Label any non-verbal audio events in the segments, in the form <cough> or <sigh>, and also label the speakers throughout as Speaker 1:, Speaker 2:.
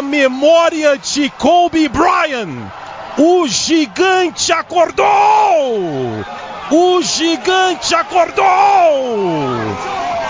Speaker 1: a memória de Kobe Bryant. O gigante acordou! O gigante acordou!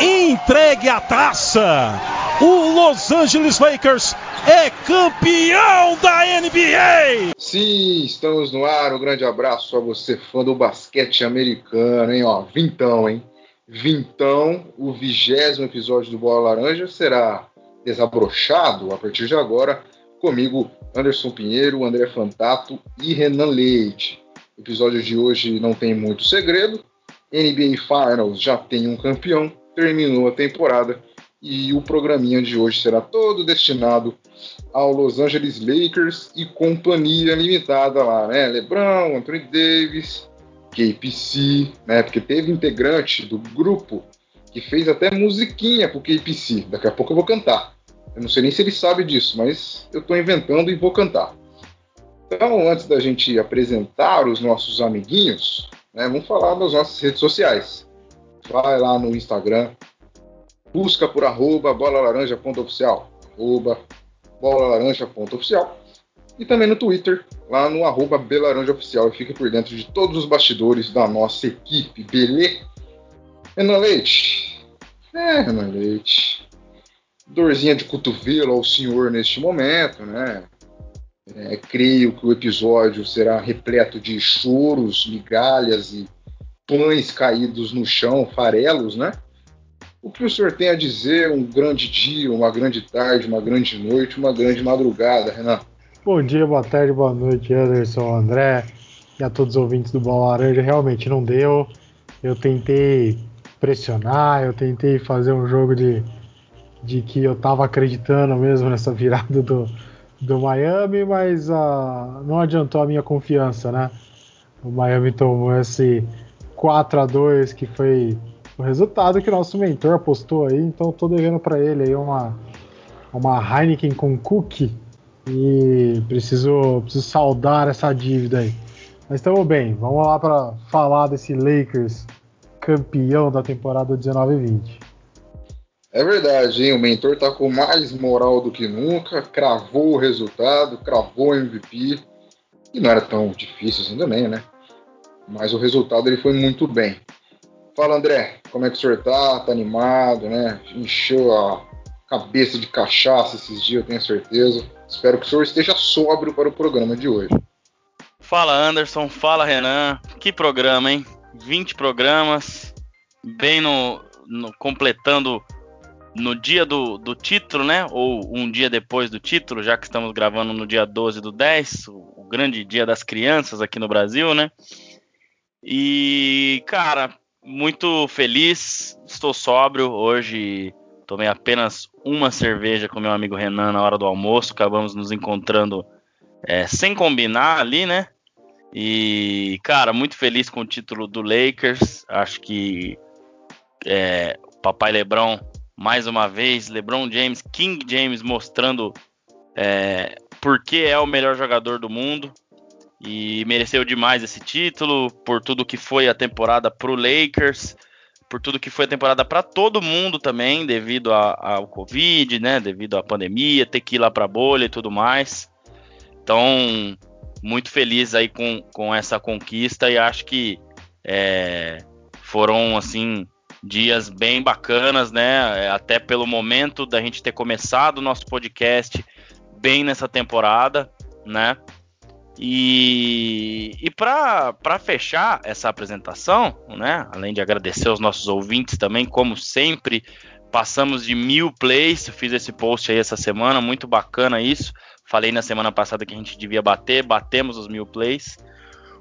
Speaker 1: Entregue a taça! O Los Angeles Lakers é campeão da NBA!
Speaker 2: Sim, estamos no ar. Um grande abraço a você, fã do basquete americano, hein? Ó, vintão, hein? Vintão, o vigésimo episódio do Bola Laranja será desabrochado a partir de agora comigo, Anderson Pinheiro, André Fantato e Renan Leite. O episódio de hoje não tem muito segredo. NBA Finals já tem um campeão, terminou a temporada e o programinha de hoje será todo destinado ao Los Angeles Lakers e companhia limitada lá, né? LeBron, Anthony Davis, KPC, né? Porque teve integrante do grupo que fez até musiquinha pro KPC. Daqui a pouco eu vou cantar. Eu não sei nem se ele sabe disso, mas eu estou inventando e vou cantar. Então, antes da gente apresentar os nossos amiguinhos, né, vamos falar das nossas redes sociais. Vai lá no Instagram, busca por arroba bolalaranja.oficial, arroba bolalaranja.oficial e também no Twitter, lá no arroba belaranjaoficial e fica por dentro de todos os bastidores da nossa equipe, beleza? Renan Leite. É, Renan Leite dorzinha de cotovelo ao senhor neste momento, né? É, creio que o episódio será repleto de choros, migalhas e pães caídos no chão, farelos, né? O que o senhor tem a dizer um grande dia, uma grande tarde, uma grande noite, uma grande madrugada, Renan?
Speaker 3: Bom dia, boa tarde, boa noite, Anderson, André e a todos os ouvintes do Bola Laranja. Realmente não deu. Eu tentei pressionar, eu tentei fazer um jogo de de que eu estava acreditando mesmo nessa virada do, do Miami, mas uh, não adiantou a minha confiança, né? O Miami tomou esse 4 a 2 que foi o resultado que o nosso mentor apostou aí, então estou devendo para ele aí uma, uma Heineken com cookie e preciso, preciso saldar essa dívida aí. Mas estamos bem, vamos lá para falar desse Lakers campeão da temporada 19-20.
Speaker 2: É verdade, hein? O mentor tá com mais moral do que nunca, cravou o resultado, cravou o MVP. E não era tão difícil assim também, né? Mas o resultado ele foi muito bem. Fala André, como é que o senhor tá? Tá animado, né? Encheu a cabeça de cachaça esses dias, eu tenho certeza. Espero que o senhor esteja sóbrio para o programa de hoje.
Speaker 4: Fala Anderson, fala Renan. Que programa, hein? 20 programas, bem no, no completando no dia do, do título, né? Ou um dia depois do título, já que estamos gravando no dia 12 do 10, o, o grande dia das crianças aqui no Brasil, né? E, cara, muito feliz, estou sóbrio. Hoje tomei apenas uma cerveja com meu amigo Renan na hora do almoço. Acabamos nos encontrando é, sem combinar ali, né? E, cara, muito feliz com o título do Lakers. Acho que é, Papai Lebron mais uma vez, LeBron James, King James mostrando é, por que é o melhor jogador do mundo e mereceu demais esse título por tudo que foi a temporada para o Lakers, por tudo que foi a temporada para todo mundo também, devido ao Covid, né, devido à pandemia, ter que ir lá para a bolha e tudo mais. Então, muito feliz aí com, com essa conquista e acho que é, foram assim dias bem bacanas, né? É, até pelo momento da gente ter começado o nosso podcast bem nessa temporada, né? E, e para fechar essa apresentação, né? Além de agradecer aos nossos ouvintes também, como sempre, passamos de mil plays. fiz esse post aí essa semana, muito bacana isso. Falei na semana passada que a gente devia bater, batemos os mil plays.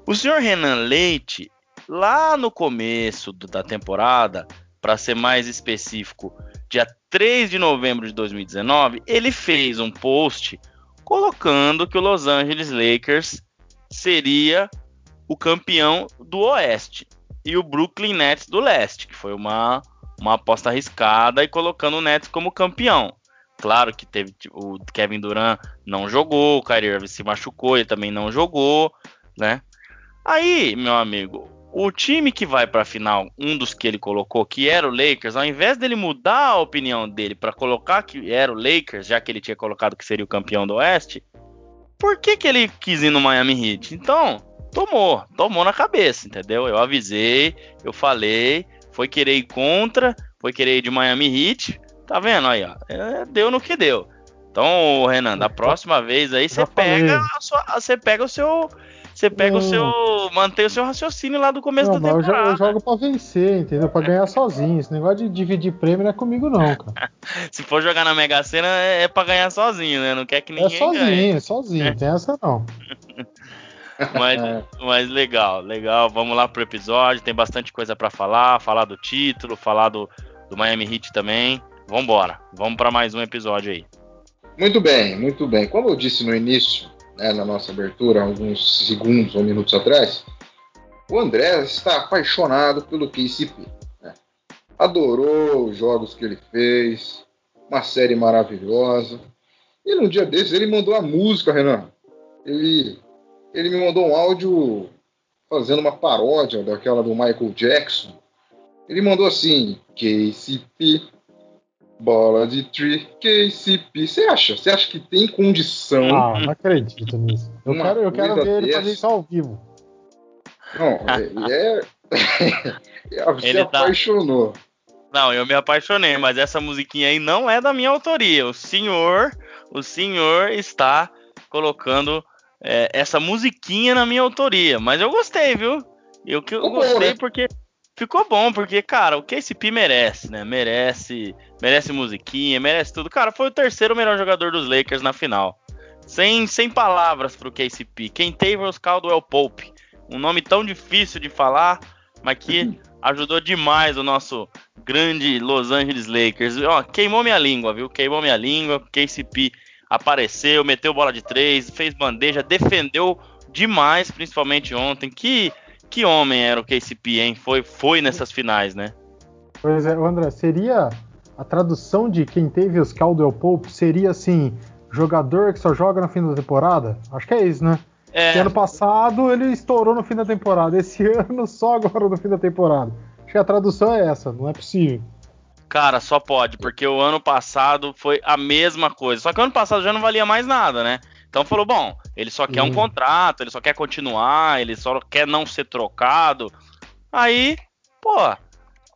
Speaker 4: O senhor Renan Leite lá no começo da temporada, para ser mais específico, dia 3 de novembro de 2019, ele fez um post colocando que o Los Angeles Lakers seria o campeão do Oeste e o Brooklyn Nets do Leste, que foi uma, uma aposta arriscada e colocando o Nets como campeão. Claro que teve o Kevin Durant não jogou, o Kyrie Irving se machucou, ele também não jogou, né? Aí, meu amigo, o time que vai para a final, um dos que ele colocou, que era o Lakers, ao invés dele mudar a opinião dele para colocar que era o Lakers, já que ele tinha colocado que seria o campeão do Oeste, por que, que ele quis ir no Miami Heat? Então, tomou, tomou na cabeça, entendeu? Eu avisei, eu falei, foi querer ir contra, foi querer ir de Miami Heat, tá vendo aí, ó, é, deu no que deu. Então, Renan, da próxima vez aí você pega, sua, você pega o seu você pega o seu. mantém o seu raciocínio lá do começo não, da temporada.
Speaker 3: Eu, eu jogo pra vencer, entendeu? Pra ganhar sozinho. Esse negócio de dividir prêmio não é comigo, não, cara. <laughs>
Speaker 4: Se for jogar na Mega Sena, é, é pra ganhar sozinho, né? Não quer que é ninguém.
Speaker 3: É sozinho,
Speaker 4: ganhe.
Speaker 3: é sozinho, não tem essa não. <laughs>
Speaker 4: mas, mas legal, legal. Vamos lá pro episódio. Tem bastante coisa para falar. Falar do título, falar do, do Miami Heat também. Vambora. Vamos para mais um episódio aí.
Speaker 2: Muito bem, muito bem. Como eu disse no início, né, na nossa abertura, alguns segundos ou minutos atrás, o André está apaixonado pelo KCP. Né? Adorou os jogos que ele fez, uma série maravilhosa. E num dia desses ele mandou a música, Renan. Ele, ele me mandou um áudio fazendo uma paródia daquela do Michael Jackson. Ele mandou assim: KCP Bola de tree, KCP. Você acha? Você acha que tem condição?
Speaker 3: Ah, não acredito nisso. Eu quero, eu quero ver ele fazer isso ao vivo.
Speaker 2: Não, ele é. Você <laughs> ele tá- apaixonou. Tá...
Speaker 4: Não, eu me apaixonei, mas essa musiquinha aí não é da minha autoria. O senhor, o senhor está colocando é, essa musiquinha na minha autoria. Mas eu gostei, viu? Eu, eu gostei né? porque ficou bom, porque, cara, o KCP merece, né? Merece, merece musiquinha, merece tudo. Cara, foi o terceiro melhor jogador dos Lakers na final. Sem, sem palavras pro KCP. Quem teve os Caldwell Pope. Um nome tão difícil de falar, mas que <laughs> ajudou demais o nosso grande Los Angeles Lakers. Ó, queimou minha língua, viu? Queimou minha língua. KCP apareceu, meteu bola de três, fez bandeja, defendeu demais, principalmente ontem. Que que homem era o KCP, hein? Foi, foi nessas finais, né?
Speaker 3: Pois é, André, seria a tradução de quem teve os Caldwell Pope seria assim, jogador que só joga no fim da temporada? Acho que é isso, né? É. ano passado ele estourou no fim da temporada, esse <laughs> ano só agora no fim da temporada. Acho que a tradução é essa, não é possível.
Speaker 4: Cara, só pode, porque o ano passado foi a mesma coisa. Só que o ano passado já não valia mais nada, né? Então falou, bom, ele só quer um contrato, ele só quer continuar, ele só quer não ser trocado. Aí, pô,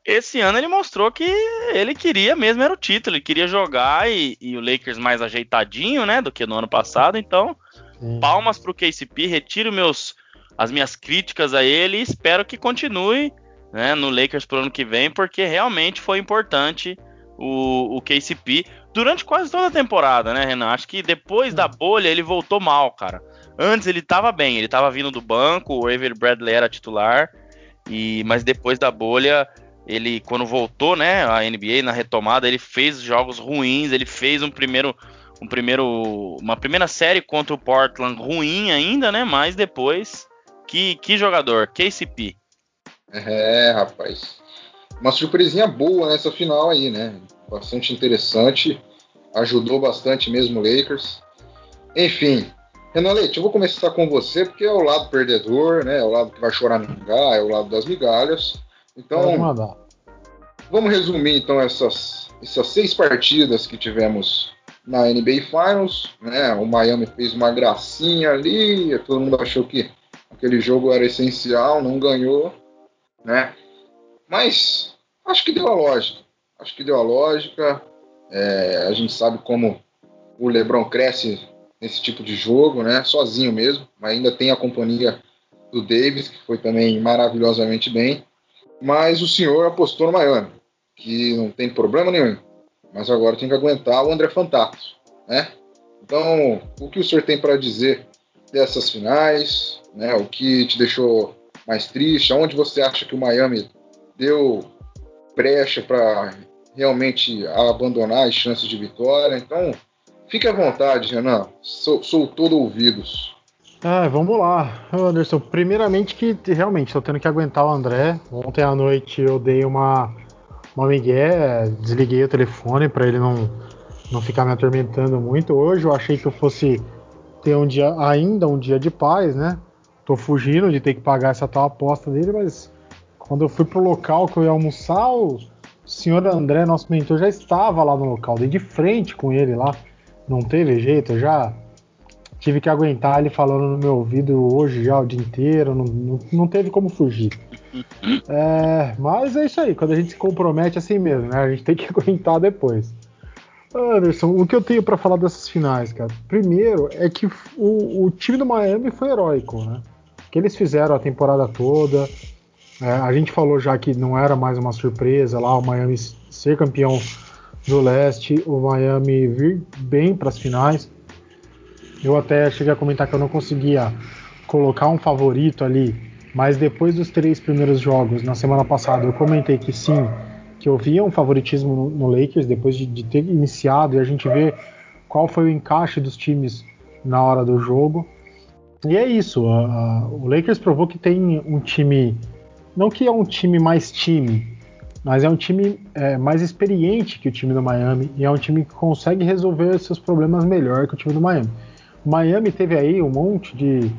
Speaker 4: esse ano ele mostrou que ele queria mesmo era o título, ele queria jogar e, e o Lakers mais ajeitadinho, né, do que no ano passado. Então, Sim. palmas pro KCP, retiro meus as minhas críticas a ele e espero que continue, né, no Lakers pro ano que vem, porque realmente foi importante o, o KCP durante quase toda a temporada, né, Renan? Acho que depois da bolha ele voltou mal, cara. Antes ele tava bem, ele tava vindo do banco, o Avery Bradley era titular, e mas depois da bolha, ele quando voltou, né, a NBA na retomada, ele fez jogos ruins, ele fez um primeiro um primeiro uma primeira série contra o Portland ruim ainda, né, mas depois que que jogador, KCP.
Speaker 2: É, rapaz. Uma surpresinha boa nessa final aí, né? bastante interessante, ajudou bastante mesmo o Lakers. Enfim, Renan Leite, eu vou começar com você, porque é o lado perdedor, né? É o lado que vai chorar no lugar, é o lado das migalhas. Então, vamos resumir então essas, essas seis partidas que tivemos na NBA Finals, né? O Miami fez uma gracinha ali, todo mundo achou que aquele jogo era essencial, não ganhou, né? Mas acho que deu a lógica acho que deu a lógica. É, a gente sabe como o LeBron cresce nesse tipo de jogo, né? Sozinho mesmo, mas ainda tem a companhia do Davis, que foi também maravilhosamente bem. Mas o senhor apostou no Miami, que não tem problema nenhum. Mas agora tem que aguentar o André Fantato, né? Então, o que o senhor tem para dizer dessas finais, né? O que te deixou mais triste? Onde você acha que o Miami deu brecha para realmente abandonar as chances de vitória. Então, fique à vontade, Renan. Sou, sou todo ouvidos.
Speaker 3: Ah, vamos lá, Anderson. Primeiramente que realmente estou tendo que aguentar o André. Ontem à noite eu dei uma uma migué, desliguei o telefone para ele não não ficar me atormentando muito. Hoje eu achei que eu fosse ter um dia ainda um dia de paz, né? tô fugindo de ter que pagar essa tal aposta dele, mas quando eu fui pro local que eu ia almoçar, o senhor André, nosso mentor, já estava lá no local, dei de frente com ele lá. Não teve jeito, eu já tive que aguentar ele falando no meu ouvido hoje já o dia inteiro, não, não, não teve como fugir. É, mas é isso aí, quando a gente se compromete assim mesmo, né? A gente tem que <laughs> aguentar depois. Anderson, o que eu tenho para falar dessas finais, cara? Primeiro é que o, o, time do Miami foi heróico, né? Que eles fizeram a temporada toda. É, a gente falou já que não era mais uma surpresa lá o Miami ser campeão do leste, o Miami vir bem para as finais. Eu até cheguei a comentar que eu não conseguia colocar um favorito ali, mas depois dos três primeiros jogos na semana passada eu comentei que sim, que eu via um favoritismo no, Lakers depois de, de, ter iniciado e a gente vê qual foi o encaixe dos times na hora do jogo. E é isso, a, a, o Lakers provou que tem um time, não que é um time mais time, mas é um time é, mais experiente que o time do Miami e é um time que consegue resolver seus problemas melhor que o time do Miami. O Miami teve aí um monte de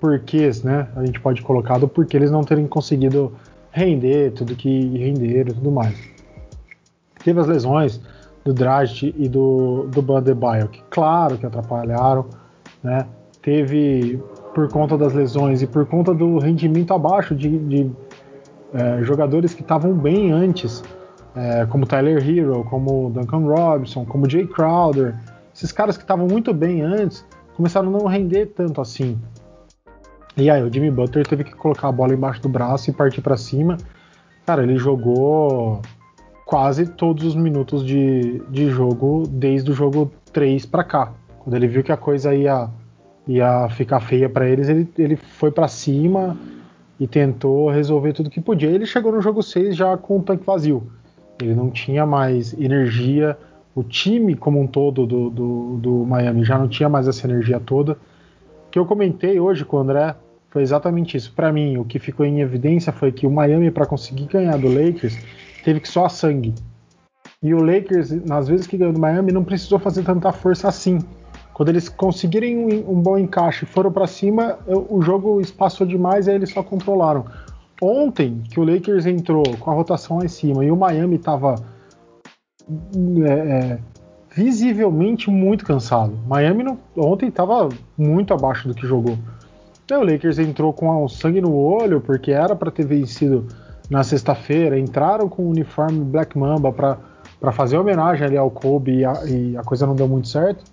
Speaker 3: porquês, né? A gente pode colocar do porquê eles não terem conseguido render tudo que renderam e tudo mais. Teve as lesões do Dragic e do, do Bandebaio, que claro que atrapalharam, né? Teve por conta das lesões e por conta do rendimento abaixo de, de é, jogadores que estavam bem antes, é, como Tyler Hero, como Duncan Robinson, como Jay Crowder, esses caras que estavam muito bem antes começaram a não render tanto assim. E aí o Jimmy Butler teve que colocar a bola embaixo do braço e partir para cima. Cara, ele jogou quase todos os minutos de, de jogo desde o jogo 3 para cá. Quando ele viu que a coisa ia, ia ficar feia para eles, ele, ele foi para cima e tentou resolver tudo que podia. Ele chegou no jogo 6 já com o tanque vazio. Ele não tinha mais energia. O time como um todo do, do, do Miami já não tinha mais essa energia toda. O que eu comentei hoje com o André foi exatamente isso. Para mim, o que ficou em evidência foi que o Miami, para conseguir ganhar do Lakers, teve que só sangue. E o Lakers, nas vezes que ganhou do Miami, não precisou fazer tanta força assim. Quando eles conseguirem um, um bom encaixe e foram para cima, o jogo espaçou demais e aí eles só controlaram. Ontem, que o Lakers entrou com a rotação lá em cima e o Miami estava é, é, visivelmente muito cansado. Miami não, ontem estava muito abaixo do que jogou. Então, o Lakers entrou com o sangue no olho, porque era para ter vencido na sexta-feira. Entraram com o uniforme Black Mamba para fazer homenagem ali ao Kobe e a, e a, coisa não deu muito certo.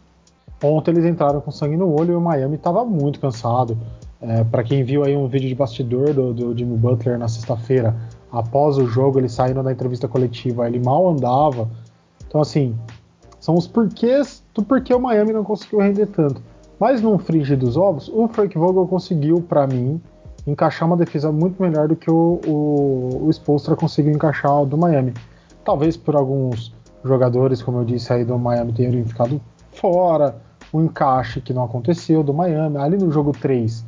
Speaker 3: Ontem eles entraram com sangue no olho e o Miami estava muito cansado. É, para quem viu aí um vídeo de bastidor do, do Jimmy Butler na sexta-feira, após o jogo, ele saindo da entrevista coletiva, ele mal andava. Então, assim, são os porquês do porquê o Miami não conseguiu render tanto. Mas no frigir dos ovos, o Frank Vogel conseguiu, para mim, encaixar uma defesa muito melhor do que o, o, o Spolstra conseguiu encaixar do Miami. Talvez por alguns jogadores, como eu disse aí, do Miami terem ficado fora, o encaixe que não aconteceu do Miami. Ali no jogo 3,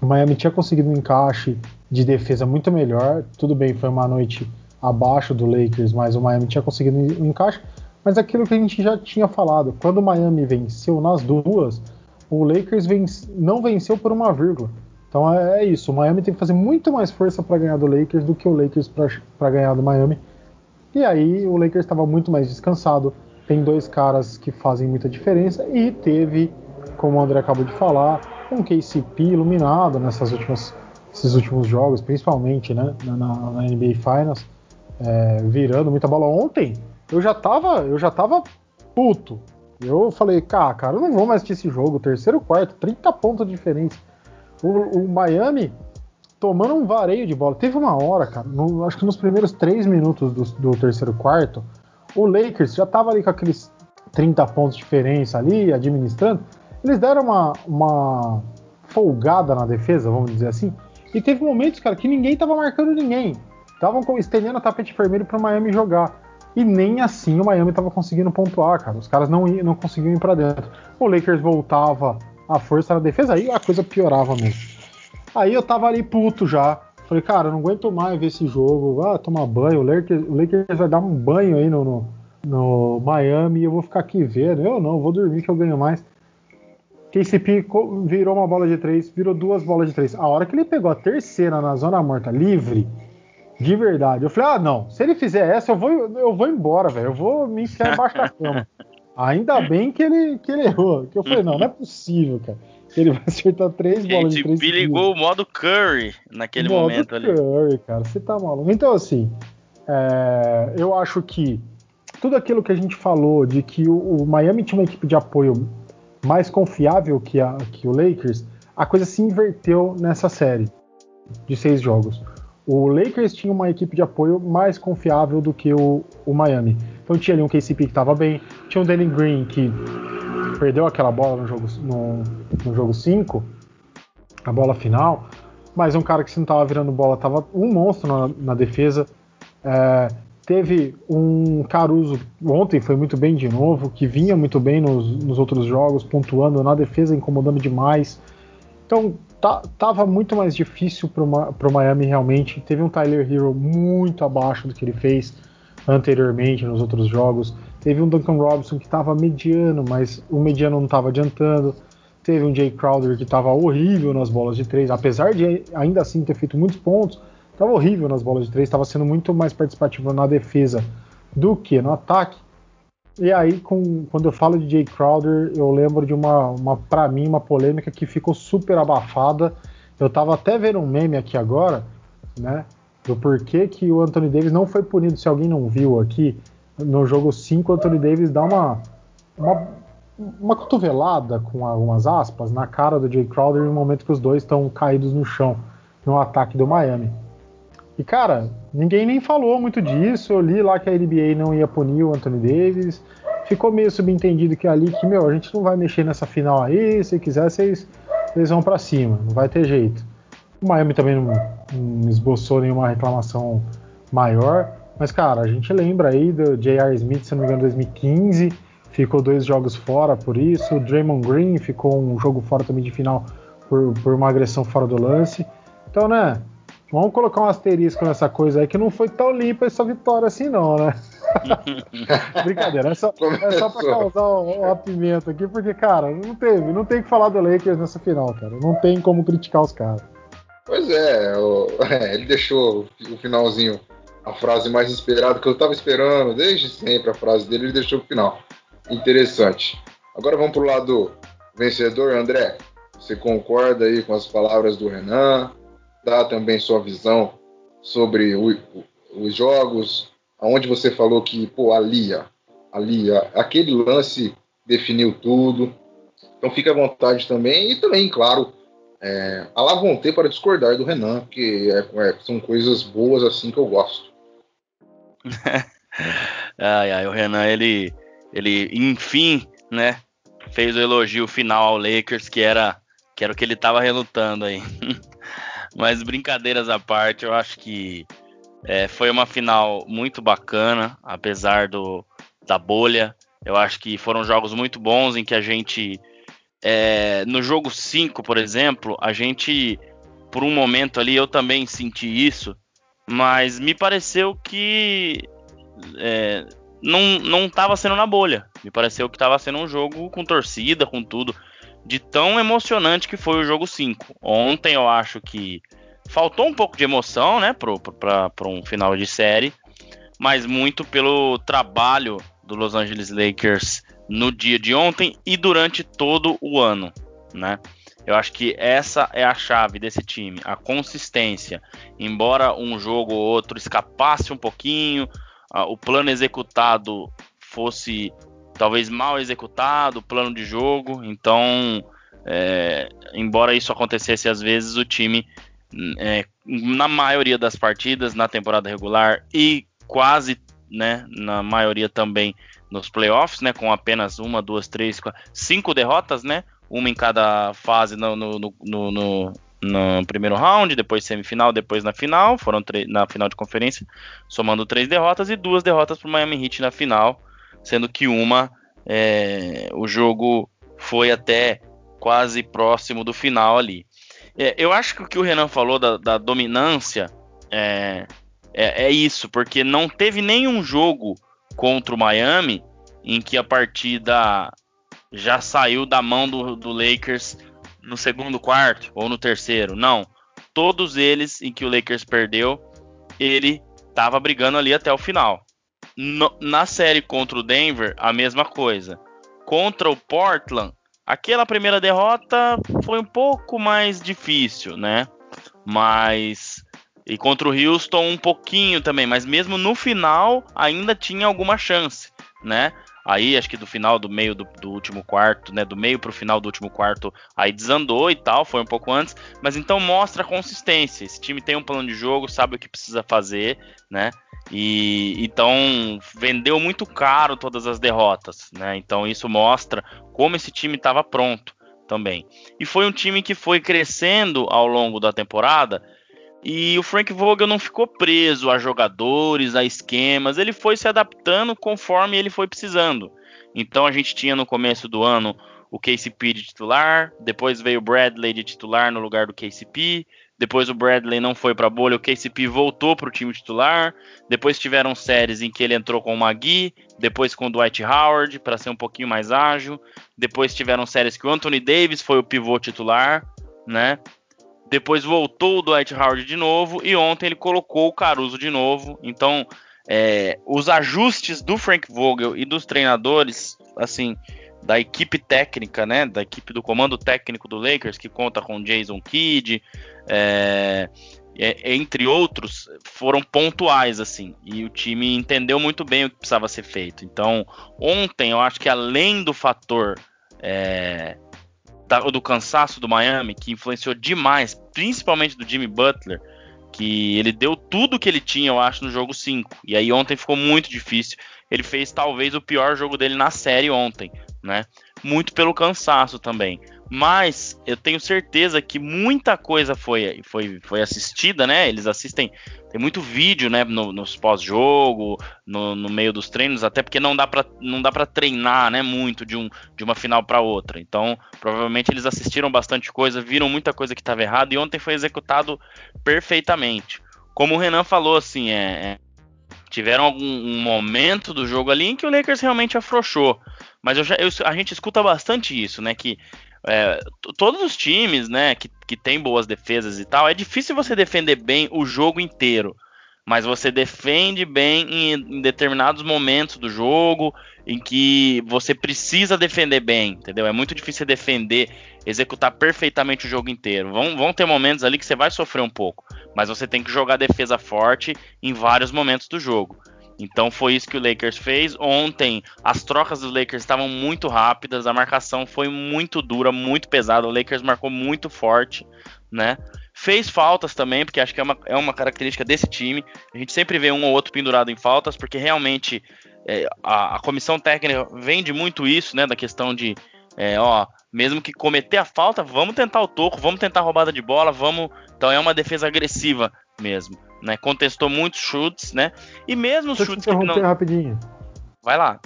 Speaker 3: o Miami tinha conseguido um encaixe de defesa muito melhor. Tudo bem, foi uma noite abaixo do Lakers, mas o Miami tinha conseguido um encaixe. Mas aquilo que a gente já tinha falado, quando o Miami venceu nas duas, o Lakers vence, não venceu por uma vírgula. Então é, é, isso. O Miami tem que fazer muito mais força para ganhar do Lakers do que o Lakers para ganhar do Miami. E aí o Lakers estava muito mais descansado. Tem dois caras que fazem muita diferença e teve, como o André acabou de falar, um KCP iluminado nessas últimas, esses últimos jogos, principalmente né, na, na NBA Finals, é, virando muita bola. Ontem eu já tava, eu já tava puto eu falei, cara, cara, eu não vou mais assistir esse jogo. Terceiro, quarto, 30 pontos de diferença. O, o, Miami tomando um vareio de bola. Teve uma hora, cara, no, acho que nos primeiros três minutos do, do, terceiro quarto, o Lakers já tava ali com aqueles 30 pontos de diferença ali, administrando. Eles deram uma, uma folgada na defesa, vamos dizer assim. E teve momentos, cara, que ninguém tava marcando ninguém. Estavam estendendo o tapete vermelho para o Miami jogar. E nem assim o Miami estava conseguindo pontuar, cara. Os caras não, não conseguiam ir para dentro. O Lakers voltava a força na defesa, aí a coisa piorava mesmo. Aí eu tava ali puto já. Falei, cara, eu não aguento mais ver esse jogo. Ah, tomar banho. O Lakers, o Lakers vai dar um banho aí no, no, no Miami e eu vou ficar aqui vendo. Eu não, vou dormir que eu ganho mais. KCP virou uma bola de três, virou duas bolas de três. A hora que ele pegou a terceira na zona morta livre, de verdade, eu falei: ah, não, se ele fizer essa, eu vou, eu vou embora, velho. Eu vou me enfiar embaixo da cama. <laughs> Ainda bem que ele, que ele errou. Que eu falei: não, não é possível, cara. Ele vai acertar três bolas de três.
Speaker 4: KCP ligou o modo Curry naquele modo momento
Speaker 3: Curry, ali. Curry, cara, você tá maluco. Então, assim, é, eu acho que tudo aquilo que a gente falou de que o, o Miami tinha uma equipe de apoio mais confiável que, a, que o Lakers, a coisa se inverteu nessa série de seis jogos. O Lakers tinha uma equipe de apoio mais confiável do que o, o Miami. Então tinha ali um KCP que estava bem, tinha um Danny Green que perdeu aquela bola no jogo no, no jogo 5, a bola final, mas um cara que se não estava virando bola estava um monstro na, na defesa. É, Teve um Caruso, ontem foi muito bem de novo, que vinha muito bem nos, nos outros jogos, pontuando na defesa, incomodando demais. Então, tá, tava muito mais difícil para o Miami realmente. Teve um Tyler Hero muito abaixo do que ele fez anteriormente nos outros jogos. Teve um Duncan Robinson que estava mediano, mas o mediano não estava adiantando. Teve um Jay Crowder que estava horrível nas bolas de três, apesar de ainda assim ter feito muitos pontos, Estava horrível nas bolas de três, estava sendo muito mais participativo na defesa do que no ataque. E aí, com, quando eu falo de Jay Crowder, eu lembro de uma, uma para mim, uma polêmica que ficou super abafada. Eu estava até vendo um meme aqui agora, né? Do porquê que o Anthony Davis não foi punido. Se alguém não viu aqui, no jogo 5, o Anthony Davis dá uma, uma, uma cotovelada, com algumas aspas, na cara do Jay Crowder no momento que os dois estão caídos no chão no ataque do Miami. E, cara, ninguém nem falou muito disso. Eu li lá que a NBA não ia punir o Anthony Davis. Ficou meio subentendido que ali que, meu, a gente não vai mexer nessa final aí. Se quiser, vocês, vocês vão para cima. Não vai ter jeito. O Miami também não, não esboçou nenhuma reclamação maior. Mas, cara, a gente lembra aí do J.R. Smith, se não me engano, 2015. Ficou dois jogos fora por isso. O Draymond Green ficou um jogo fora também de final por, por uma agressão fora do lance. Então, né? Vamos colocar um asterisco nessa coisa aí que não foi tão limpa essa vitória assim, não, né? <laughs> Brincadeira, é só, é só pra causar o, o pimenta aqui, porque, cara, não teve, não tem que falar do Lakers nessa final, cara. Não tem como criticar os caras.
Speaker 2: Pois é, o, <laughs> é, ele deixou o finalzinho, a frase mais esperada que eu tava esperando, desde sempre a frase dele, ele deixou o final. Interessante. Agora vamos pro lado vencedor, André. Você concorda aí com as palavras do Renan? dar também sua visão sobre o, o, os jogos, aonde você falou que, pô, ali, ali, aquele lance definiu tudo. Então fique à vontade também. E também, claro, é, a lá vão ter para discordar do Renan, que é, é, são coisas boas assim que eu gosto. <laughs>
Speaker 4: ai, ai, o Renan, ele, ele, enfim, né, fez o elogio final ao Lakers, que era, que era o que ele estava relutando aí. <laughs> Mas brincadeiras à parte, eu acho que é, foi uma final muito bacana, apesar do, da bolha. Eu acho que foram jogos muito bons em que a gente. É, no jogo 5, por exemplo, a gente, por um momento ali, eu também senti isso, mas me pareceu que é, não estava sendo na bolha. Me pareceu que estava sendo um jogo com torcida, com tudo de tão emocionante que foi o jogo 5. Ontem eu acho que faltou um pouco de emoção, né, para um final de série, mas muito pelo trabalho do Los Angeles Lakers no dia de ontem e durante todo o ano, né? Eu acho que essa é a chave desse time, a consistência. Embora um jogo ou outro escapasse um pouquinho, o plano executado fosse talvez mal executado o plano de jogo. Então, é, embora isso acontecesse às vezes, o time, é, na maioria das partidas, na temporada regular e quase né, na maioria também nos playoffs, né, com apenas uma, duas, três, quatro, cinco derrotas, né, uma em cada fase no, no, no, no, no primeiro round, depois semifinal, depois na final, foram na final de conferência, somando três derrotas e duas derrotas para o Miami Heat na final sendo que uma é, o jogo foi até quase próximo do final ali. É, eu acho que o que o Renan falou da, da dominância é, é, é, isso, porque não teve nenhum jogo contra o Miami em que a partida já saiu da mão do, do Lakers no segundo quarto ou no terceiro. Não. Todos eles em que o Lakers perdeu, ele estava brigando ali até o final. No, na série contra o Denver, a mesma coisa. Contra o Portland, aquela primeira derrota foi um pouco mais difícil, né? Mas e contra o Houston um pouquinho também, mas mesmo no final ainda tinha alguma chance, né? Aí acho que do final do meio do, do último quarto, né? Do meio para o final do último quarto, aí desandou e tal, foi um pouco antes, mas então mostra consistência. Esse time tem um plano de jogo, sabe o que precisa fazer, né? E então vendeu muito caro todas as derrotas, né? Então isso mostra como esse time estava pronto também. E foi um time que foi crescendo ao longo da temporada e o Frank Vogel não ficou preso a jogadores, a esquemas, ele foi se adaptando conforme ele foi precisando. Então a gente tinha no começo do ano o KCP de titular, depois veio o Bradley de titular no lugar do KCP, depois o Bradley não foi para a bolha, o KCP voltou para o time titular, depois tiveram séries em que ele entrou com o Magui, depois com o Dwight Howard para ser um pouquinho mais ágil, depois tiveram séries que o Anthony Davis foi o pivô titular, né? Depois voltou o Dwight Howard de novo e ontem ele colocou o Caruso de novo. Então, é, os ajustes do Frank Vogel e dos treinadores, assim, da equipe técnica, né, da equipe do comando técnico do Lakers, que conta com Jason Kidd, é, é, entre outros, foram pontuais, assim, e o time entendeu muito bem o que precisava ser feito. Então, ontem, eu acho que além do fator é, da, do cansaço do Miami, que influenciou demais, principalmente do Jimmy Butler, que ele deu tudo que ele tinha, eu acho, no jogo 5. E aí ontem ficou muito difícil. Ele fez talvez o pior jogo dele na série ontem, né? Muito pelo cansaço também. Mas eu tenho certeza que muita coisa foi, foi, foi assistida, né? Eles assistem, tem muito vídeo, né? No, nos pós-jogo, no, no, meio dos treinos, até porque não dá para não dá para treinar, né? Muito de, um, de uma final para outra. Então, provavelmente eles assistiram bastante coisa, viram muita coisa que estava errado e ontem foi executado perfeitamente. Como o Renan falou, assim, é, é tiveram algum um momento do jogo ali em que o Lakers realmente afrouxou. Mas eu já, eu, a gente escuta bastante isso, né? Que é, todos os times, né, que, que tem boas defesas e tal, é difícil você defender bem o jogo inteiro. Mas você defende bem em, em determinados momentos do jogo em que você precisa defender bem, entendeu? É muito difícil defender, executar perfeitamente o jogo inteiro. Vão, vão ter momentos ali que você vai sofrer um pouco, mas você tem que jogar defesa forte em vários momentos do jogo. Então foi isso que o Lakers fez. Ontem as trocas dos Lakers estavam muito rápidas, a marcação foi muito dura, muito pesada. O Lakers marcou muito forte, né? Fez faltas também, porque acho que é uma, é uma característica desse time. A gente sempre vê um ou outro pendurado em faltas, porque realmente é, a, a, comissão técnica vende muito isso, né? Da questão de, é, ó, mesmo que cometer a falta, vamos tentar o toco, vamos tentar a roubada de bola, vamos. Então é uma defesa agressiva mesmo né? Contestou muitos chutes, né? E mesmo os chutes
Speaker 3: que não... rapidinho.
Speaker 4: Vai lá.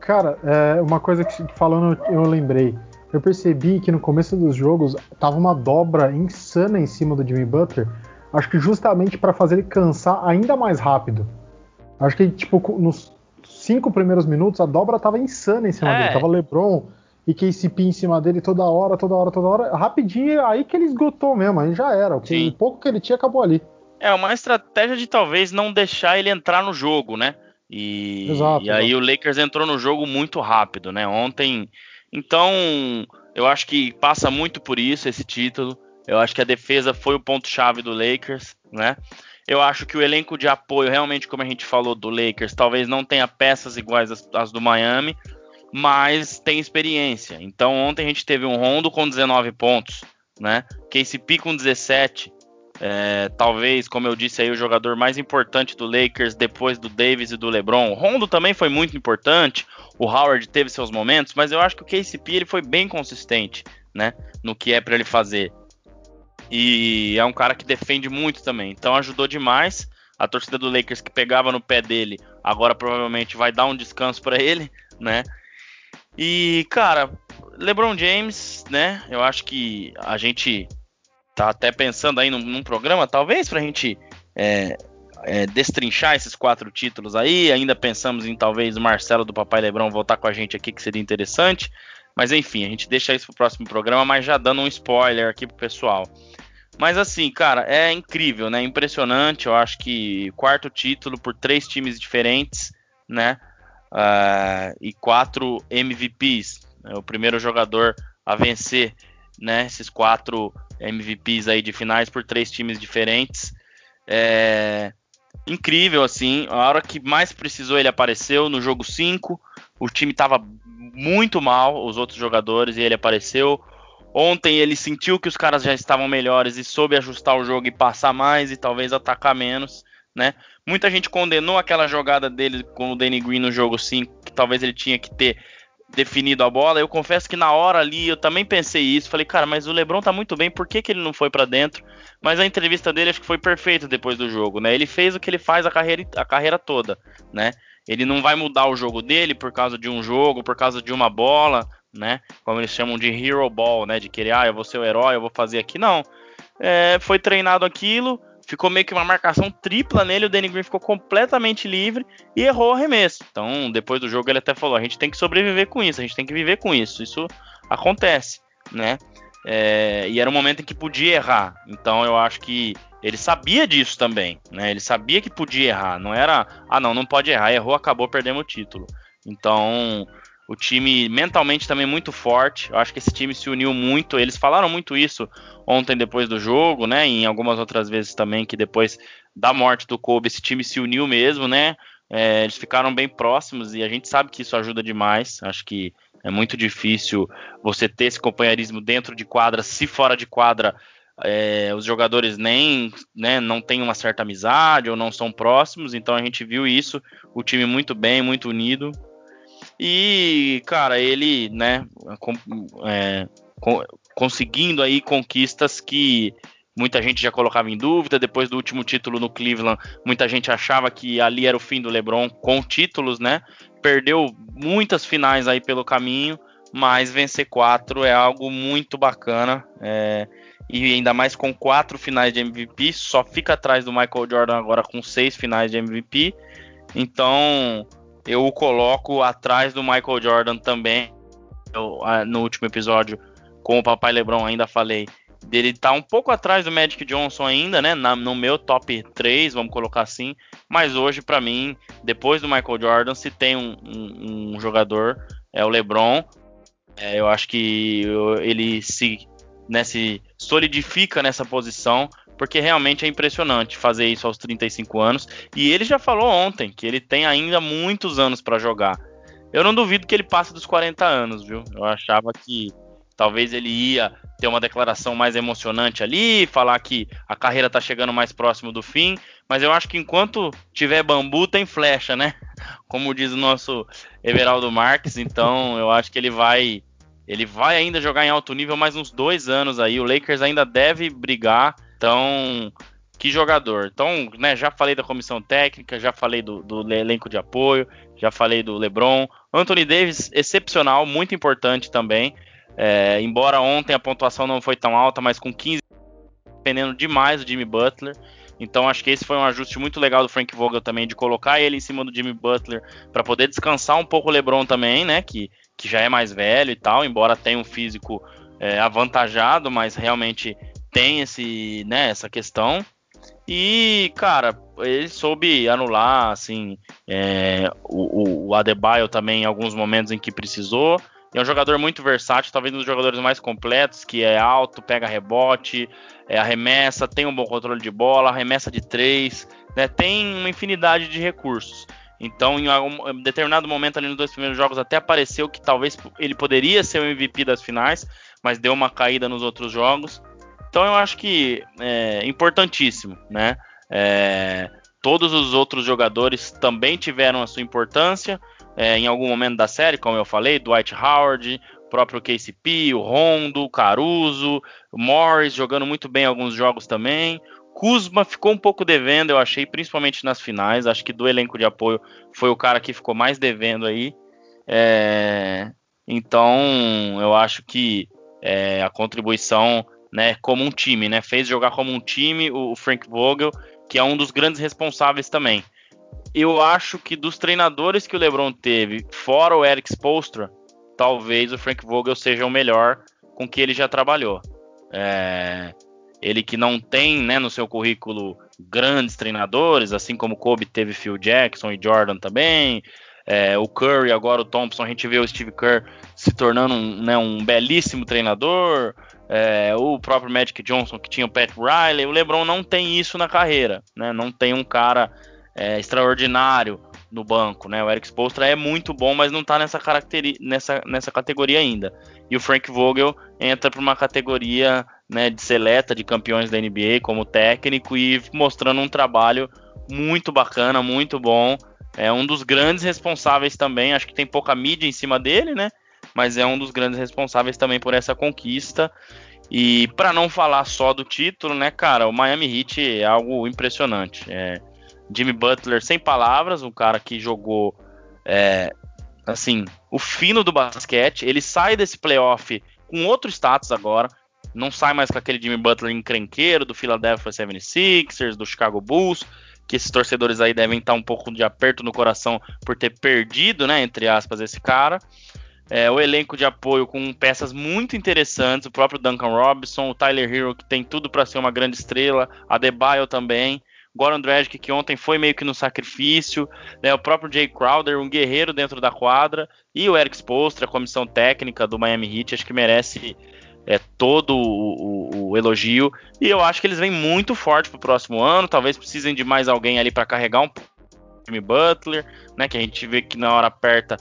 Speaker 3: Cara, é, uma coisa que falando eu lembrei. Eu percebi que no começo dos jogos tava uma dobra insana em cima do Jimmy Butler. Acho que justamente para fazer ele cansar ainda mais rápido. Acho que tipo nos cinco primeiros minutos a dobra tava insana em cima é. dele. Tava LeBron e KCP em cima dele toda hora, toda hora, toda hora. Rapidinho, aí que ele esgotou mesmo, aí já era. O, que, o pouco que ele tinha acabou ali.
Speaker 4: É uma estratégia de talvez não deixar ele entrar no jogo, né? E, exato, e aí o Lakers entrou no jogo muito rápido, né? Ontem. Então, eu acho que passa muito por isso esse título. Eu acho que a defesa foi o ponto-chave do Lakers, né? Eu acho que o elenco de apoio, realmente, como a gente falou do Lakers, talvez não tenha peças iguais às, às do Miami, mas tem experiência. Então, ontem a gente teve um Rondo com 19 pontos, né? KCP com 17, é, talvez, como eu disse aí, o jogador mais importante do Lakers depois do Davis e do LeBron. O Rondo também foi muito importante. O Howard teve seus momentos, mas eu acho que o KCP ele foi bem consistente, né, no que é para ele fazer. E é um cara que defende muito também. Então ajudou demais. A torcida do Lakers que pegava no pé dele, agora provavelmente vai dar um descanso para ele, né? E cara, LeBron James, né? Eu acho que a gente tá até pensando aí num, num programa, talvez, pra gente é, é, destrinchar esses quatro títulos aí. Ainda pensamos em talvez o Marcelo do Papai Lebrão voltar com a gente aqui, que seria interessante. Mas enfim, a gente deixa isso pro próximo programa, mas já dando um spoiler aqui pro pessoal. Mas assim, cara, é incrível, né? Impressionante. Eu acho que quarto título por três times diferentes, né? Uh, e quatro MVPs. Né? O primeiro jogador a vencer, né? Esses quatro MVPs aí de finais por três times diferentes. É incrível, assim. A hora que mais precisou, ele apareceu no jogo 5. O time estava muito mal, os outros jogadores, e ele apareceu. Ontem ele sentiu que os caras já estavam melhores e soube ajustar o jogo e passar mais e talvez atacar menos, né? Muita gente condenou aquela jogada dele com o Danny Green no jogo 5, que talvez ele tinha que ter definido a bola. Eu confesso que na hora ali eu também pensei isso. Falei, cara, mas o LeBron tá muito bem, por que, que ele não foi para dentro? Mas a entrevista dele acho que foi perfeita depois do jogo, né? Ele fez o que ele faz a carreira, a carreira toda, né? Ele não vai mudar o jogo dele por causa de um jogo, por causa de uma bola, né? Como eles chamam de hero ball, né? De querer, ah, eu vou ser o herói, eu vou fazer aqui. Não. É, foi treinado aquilo, ficou meio que uma marcação tripla nele, o Danny Green ficou completamente livre e errou o arremesso. Então, depois do jogo, ele até falou: a gente tem que sobreviver com isso, a gente tem que viver com isso. Isso acontece, né? É, e era um momento em que podia errar. Então, eu acho que ele sabia disso também, né? Ele sabia que podia errar. Não era, ah, não, não pode errar, errou, acabou, perdemos o título. Então, o time mentalmente também muito forte. Eu acho que esse time se uniu muito. Eles falaram muito isso ontem depois do jogo, né? E em algumas outras vezes também que depois da morte do Kobe esse time se uniu mesmo, né? É, eles ficaram bem próximos e a gente sabe que isso ajuda demais. Acho que é muito difícil você ter esse companheirismo dentro de quadra, se fora de quadra é, os jogadores nem né, não têm uma certa amizade ou não são próximos. Então a gente viu isso, o time muito bem, muito unido. E, cara, ele, né, com, é, com, conseguindo aí conquistas que muita gente já colocava em dúvida. Depois do último título no Cleveland, muita gente achava que ali era o fim do LeBron com títulos, né? Perdeu muitas finais aí pelo caminho, mas vencer quatro é algo muito bacana. É, e ainda mais com quatro finais de MVP, só fica atrás do Michael Jordan agora com seis finais de MVP. Então, eu o coloco atrás do Michael Jordan também. Eu, no último episódio, com o Papai LeBron, ainda falei dele tá um pouco atrás do Magic Johnson ainda, né? Na, no meu top 3, vamos colocar assim. Mas hoje, para mim, depois do Michael Jordan, se tem um, um, um jogador, é o LeBron. É, eu acho que ele se, né, se solidifica nessa posição porque realmente é impressionante fazer isso aos 35 anos. E ele já falou ontem que ele tem ainda muitos anos para jogar. Eu não duvido que ele passe dos 40 anos, viu? Eu achava que talvez ele ia ter uma declaração mais emocionante ali, falar que a carreira tá chegando mais próximo do fim, mas eu acho que enquanto tiver bambu tem flecha, né? <laughs> Como diz o nosso Everaldo Marques, então eu acho que ele vai ele vai ainda jogar em alto nível mais uns dois anos aí. O Lakers ainda deve brigar então, que jogador. Então, né, já falei da comissão técnica, já falei do, do elenco de apoio, já falei do LeBron. Anthony Davis, excepcional, muito importante também. É, embora ontem a pontuação não foi tão alta, mas com 15, dependendo demais do Jimmy Butler. Então acho que esse foi um ajuste muito legal do Frank Vogel também, de colocar ele em cima do Jimmy Butler para poder descansar um pouco o LeBron também, né? Que, que já é mais velho e tal, embora tenha um físico é, avantajado, mas realmente tem esse, né, essa questão. E, cara, ele soube anular, assim, é, o, o Adebayo também em alguns momentos em que precisou. É um jogador muito versátil, talvez um dos jogadores mais completos, que é alto, pega rebote, é, arremessa, tem um bom controle de bola, arremessa de três, né, tem uma infinidade de recursos. Então, em um determinado momento ali nos dois primeiros jogos, até apareceu que talvez ele poderia ser o MVP das finais, mas deu uma caída nos outros jogos. Então eu acho que é importantíssimo, né? É, todos os outros jogadores também tiveram a sua importância é, em algum momento da série, como eu falei, Dwight Howard, próprio KCP, o Rondo, o Caruso, o Morris jogando muito bem alguns jogos também. Kuzma ficou um pouco devendo, eu achei, principalmente nas finais. Acho que do elenco de apoio foi o cara que ficou mais devendo aí. É, então, eu acho que é, a contribuição né, como um time, né? Fez jogar como um time o Frank Vogel, que é um dos grandes responsáveis também. Eu acho que dos treinadores que o LeBron teve, fora o Eric Spoelstra, talvez o Frank Vogel seja o melhor com que ele já trabalhou. É, ele que não tem né, no seu currículo grandes treinadores, assim como Kobe teve Phil Jackson e Jordan também. É, o Curry, agora o Thompson, a gente vê o Steve Kerr se tornando um, né, um belíssimo treinador. É, o próprio Magic Johnson, que tinha o Pat Riley. O LeBron não tem isso na carreira, né? Não tem um cara é, extraordinário no banco, né? O Eric Spoelstra é muito bom, mas não está nessa, nessa, nessa categoria ainda. E o Frank Vogel entra para uma categoria né, de seleta de campeões da NBA como técnico e mostrando um trabalho muito bacana, muito bom. É um dos grandes responsáveis também, acho que tem pouca mídia em cima dele, né? Mas é um dos grandes responsáveis também por essa conquista. E para não falar só do título, né, cara, o Miami Heat é algo impressionante. É, Jimmy Butler sem palavras, um cara que jogou é, assim o fino do basquete. Ele sai desse playoff com outro status agora. Não sai mais com aquele Jimmy Butler encrenqueiro do Philadelphia 76ers, do Chicago Bulls, que esses torcedores aí devem estar um pouco de aperto no coração por ter perdido, né, entre aspas, esse cara. É, o elenco de apoio com peças muito interessantes, o próprio Duncan Robinson, o Tyler Hero, que tem tudo para ser uma grande estrela, a Debaio também. Goran Dragic, que ontem foi meio que no sacrifício, né, o próprio Jay Crowder, um guerreiro dentro da quadra, e o Eric Spoelstra, a comissão técnica do Miami Heat, acho que merece é, todo o, o, o, elogio. E eu acho que eles vêm muito forte pro próximo ano, talvez precisem de mais alguém ali para carregar um Jimmy Butler, né, que a gente vê que na hora aperta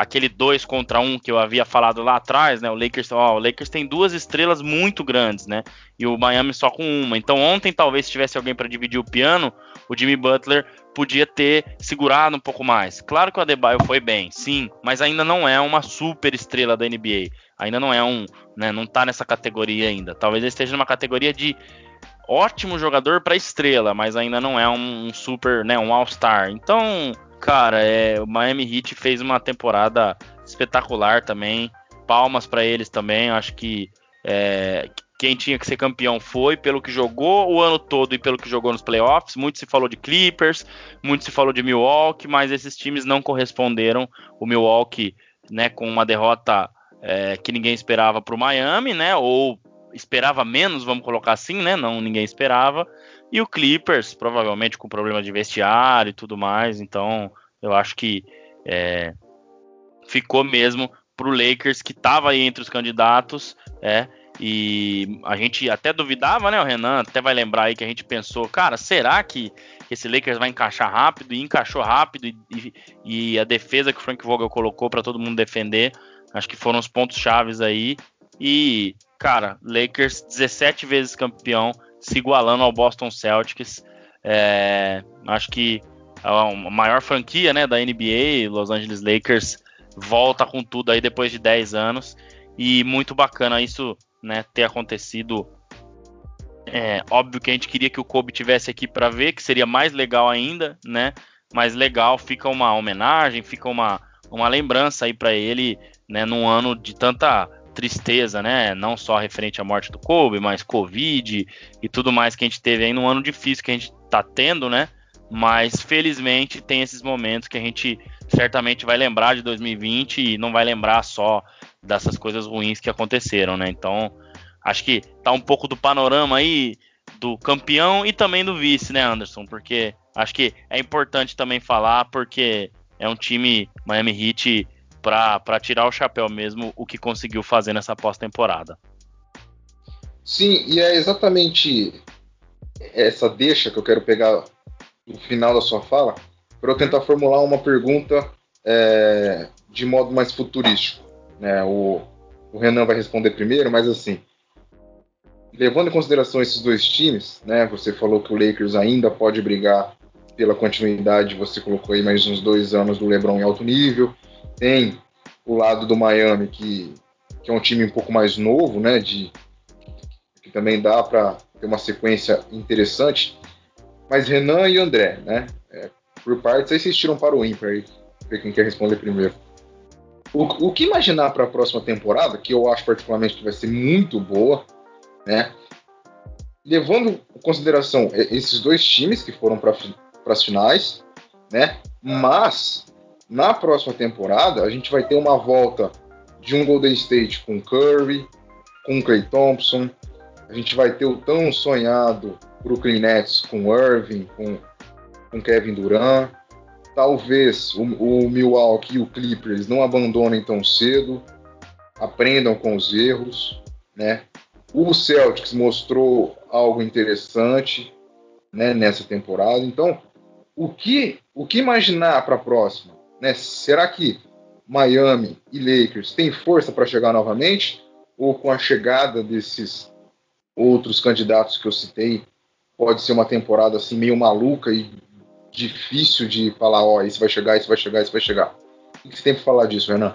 Speaker 4: aquele 2 contra 1 um que eu havia falado lá atrás, né? O Lakers, ó, o Lakers tem duas estrelas muito grandes, né? E o Miami só com uma. Então ontem talvez se tivesse alguém para dividir o piano, o Jimmy Butler podia ter segurado um pouco mais. Claro que o Adebayo foi bem, sim, mas ainda não é uma super estrela da NBA. Ainda não é um, né, não tá nessa categoria ainda. Talvez ele esteja numa categoria de ótimo jogador para estrela, mas ainda não é um, um super, né, um All-Star. Então, Cara, é, o Miami Heat fez uma temporada espetacular também. Palmas para eles também. Acho que é, quem tinha que ser campeão foi pelo que jogou o ano todo e pelo que jogou nos playoffs. Muito se falou de Clippers, muito se falou de Milwaukee, mas esses times não corresponderam. O Milwaukee, né, com uma derrota é, que ninguém esperava para o Miami, né, ou esperava menos, vamos colocar assim, né, não ninguém esperava. E o Clippers, provavelmente com problema de vestiário e tudo mais. Então, eu acho que é, ficou mesmo pro Lakers, que estava aí entre os candidatos. É, e a gente até duvidava, né? O Renan até vai lembrar aí que a gente pensou, cara, será que esse Lakers vai encaixar rápido? E encaixou rápido. E, e, e a defesa que o Frank Vogel colocou para todo mundo defender, acho que foram os pontos chaves aí. E, cara, Lakers 17 vezes campeão, se igualando ao Boston Celtics. É, acho que a maior franquia né, da NBA, Los Angeles Lakers, volta com tudo aí depois de 10 anos. E muito bacana isso né, ter acontecido. É, óbvio que a gente queria que o Kobe tivesse aqui para ver, que seria mais legal ainda, né? Mais legal, fica uma homenagem, fica uma, uma lembrança aí para ele, né? Num ano de tanta tristeza, né? Não só referente à morte do Kobe, mas Covid e tudo mais que a gente teve aí num ano difícil que a gente tá tendo, né? Mas felizmente tem esses momentos que a gente certamente vai lembrar de 2020 e não vai lembrar só dessas coisas ruins que aconteceram, né? Então, acho que tá um pouco do panorama aí do campeão e também do vice, né, Anderson? Porque acho que é importante também falar porque é um time Miami Heat para tirar o chapéu mesmo o que conseguiu fazer nessa pós-temporada.
Speaker 2: Sim, e é exatamente essa deixa que eu quero pegar no final da sua fala para eu tentar formular uma pergunta é, de modo mais futurístico. Né? O, o Renan vai responder primeiro, mas assim, levando em consideração esses dois times, né? Você falou que o Lakers ainda pode brigar pela continuidade, você colocou aí mais uns dois anos do LeBron em alto nível. Tem o lado do Miami, que, que é um time um pouco mais novo, né? De, que também dá para ter uma sequência interessante. Mas Renan e André, né? É, por partes, vocês tiram para o ímpar aí, ver quem quer responder primeiro. O, o que imaginar para a próxima temporada, que eu acho particularmente que vai ser muito boa, né? Levando em consideração esses dois times que foram para as finais, né? Mas na próxima temporada, a gente vai ter uma volta de um Golden State com Curry, com Clay Thompson. A gente vai ter o tão sonhado Brooklyn Nets com Irving, com, com Kevin Durant. Talvez o, o Milwaukee e o Clippers não abandonem tão cedo, aprendam com os erros, né? O Celtics mostrou algo interessante, né, nessa temporada. Então, o que o que imaginar para a próxima, né? Será que Miami e Lakers têm força para chegar novamente ou com a chegada desses outros candidatos que eu citei, pode ser uma temporada assim meio maluca e difícil de falar, ó, oh, isso vai chegar, isso vai chegar, isso vai chegar. O que você tem para falar disso, Renan?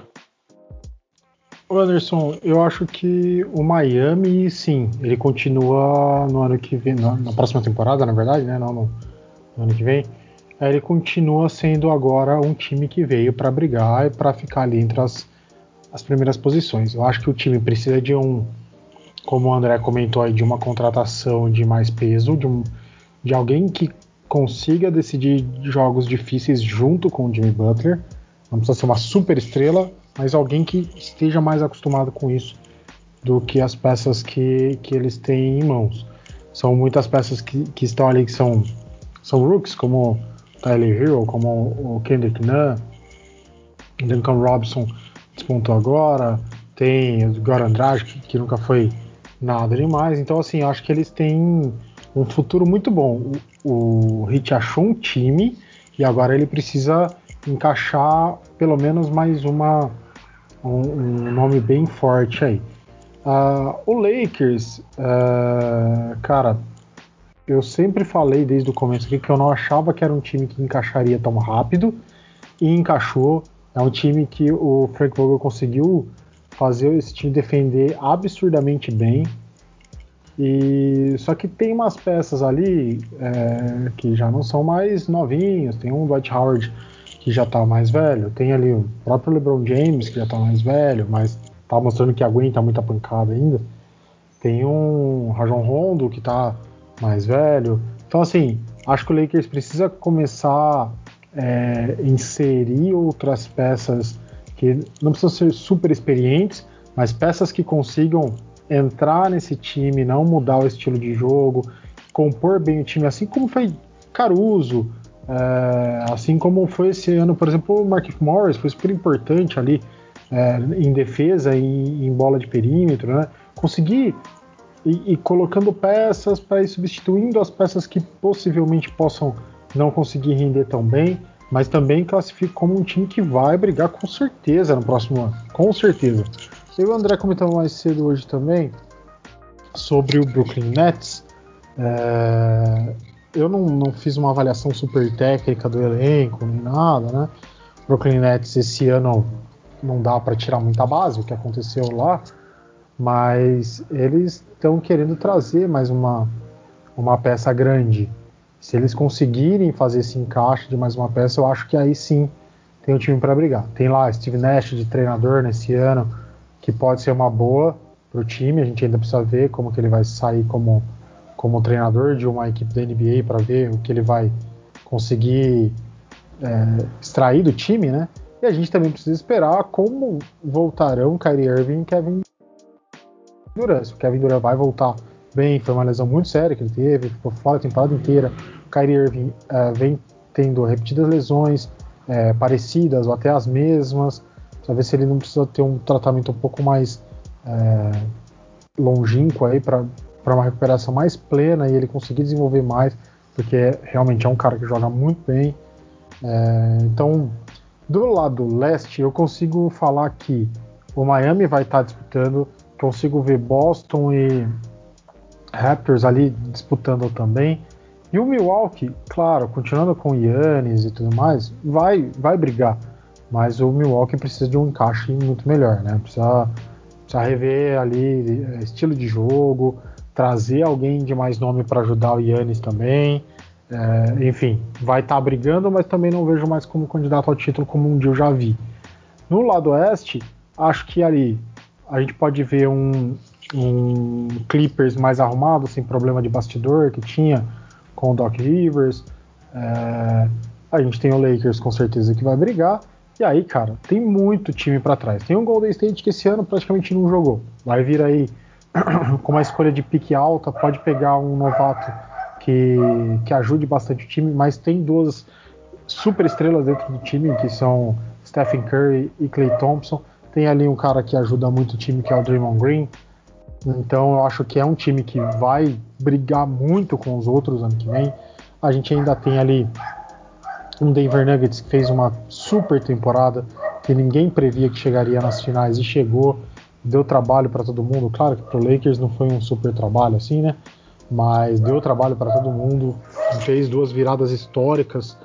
Speaker 3: Anderson, eu acho que o Miami, sim, ele continua no ano que vem, na, na próxima temporada, na verdade, né? Não no, no ano que vem. Ele continua sendo agora um time que veio para brigar e para ficar ali entre as, as primeiras posições. Eu acho que o time precisa de um, como o André comentou aí, de uma contratação de mais peso, de, um, de alguém que consiga decidir jogos difíceis junto com o Jimmy Butler. Não precisa ser uma super estrela, mas alguém que esteja mais acostumado com isso do que as peças que, que eles têm em mãos. São muitas peças que, que estão ali que são, são rooks, como o Tyler Hero, como o Kendrick Nunn, Duncan Robinson despontou agora, tem o Goran Andrade, que, que nunca foi nada demais. Então, assim, acho que eles têm um futuro muito bom. O, Hit achou um time e agora ele precisa encaixar pelo menos mais uma um, um nome bem forte aí. Uh, o Lakers, uh, cara, eu sempre falei desde o começo aqui que eu não achava que era um time que encaixaria tão rápido e encaixou. É um time que o Frank Vogel conseguiu fazer esse time defender absurdamente bem. E só que tem umas peças ali é, que já não são mais novinhos. Tem um Dwight Howard que já tá mais velho. Tem ali o próprio LeBron James, que já tá mais velho, mas tá mostrando que aguenta muita pancada ainda. Tem um Rajon Rondo que tá mais velho. Então, assim, acho que o Lakers precisa começar a é, inserir outras peças que não precisam ser super experientes, mas peças que consigam entrar nesse time, não mudar o estilo de jogo, compor bem o time, assim como foi Caruso, é, assim como foi esse ano, por exemplo, o Mark Morris foi super importante ali é, em defesa e em bola de perímetro, né? Conseguir e, e colocando peças para ir substituindo as peças que possivelmente possam não conseguir render tão bem, mas também classifico como um time que vai brigar com certeza no próximo ano, com certeza. Eu e o André comentamos mais cedo hoje também sobre o Brooklyn Nets. É, eu não, não, fiz uma avaliação super técnica do elenco nem nada, né? Brooklyn Nets esse ano não dá para tirar muita base o que aconteceu lá, mas eles estão querendo trazer mais uma, uma peça grande. Se eles conseguirem fazer esse encaixe de mais uma peça, eu acho que aí sim tem um time para brigar. Tem lá Steve Nash de treinador nesse ano, que pode ser uma boa para o time. A gente ainda precisa ver como que ele vai sair como como treinador de uma equipe da NBA para ver o que ele vai conseguir é, extrair do time, né? E a gente também precisa esperar como voltarão Kyrie Irving e Kevin Durant. O Kevin Durant vai voltar bem, foi uma lesão muito séria que ele teve, ficou fora a temporada inteira. O Kyrie Irving é, vem tendo repetidas lesões é, parecidas ou até as mesmas. Precisa ver se ele não precisa ter um tratamento um pouco mais é, longínquo aí para para uma recuperação mais plena e ele conseguir desenvolver mais, porque realmente é um cara que joga muito bem. É, então, do lado leste, eu consigo falar que o Miami vai estar tá disputando, consigo ver Boston e Raptors ali disputando também. E o Milwaukee, claro, continuando com Yannis e tudo mais, vai, vai brigar. Mas o Milwaukee precisa de um encaixe muito melhor, né? Precisa, precisa rever ali é, estilo de jogo, trazer alguém de mais nome para ajudar o Yannis também. É, enfim, vai estar tá brigando, mas também não vejo mais como candidato ao título como um dia eu já vi. No lado oeste, acho que ali a gente pode ver um, um Clippers mais arrumado, sem problema de bastidor que tinha com o Doc Rivers. É, a gente tem o Lakers com certeza que vai brigar. E aí, cara, tem muito time para trás. Tem um Golden State que esse ano praticamente não jogou. Vai vir aí <clears throat> com uma escolha de pique alta, pode pegar um novato que, que ajude bastante o time, mas tem duas super estrelas dentro do time, que são Stephen Curry e Clay Thompson. Tem ali um cara que ajuda muito o time, que é o Draymond Green. Então eu acho que é um time que vai brigar muito com os outros ano que vem. A gente ainda tem ali um Denver Nuggets que fez uma super temporada, que ninguém previa que chegaria nas finais e chegou, deu trabalho para todo mundo. Claro que para o Lakers não foi um super trabalho assim, né? Mas deu trabalho para todo mundo, fez duas viradas históricas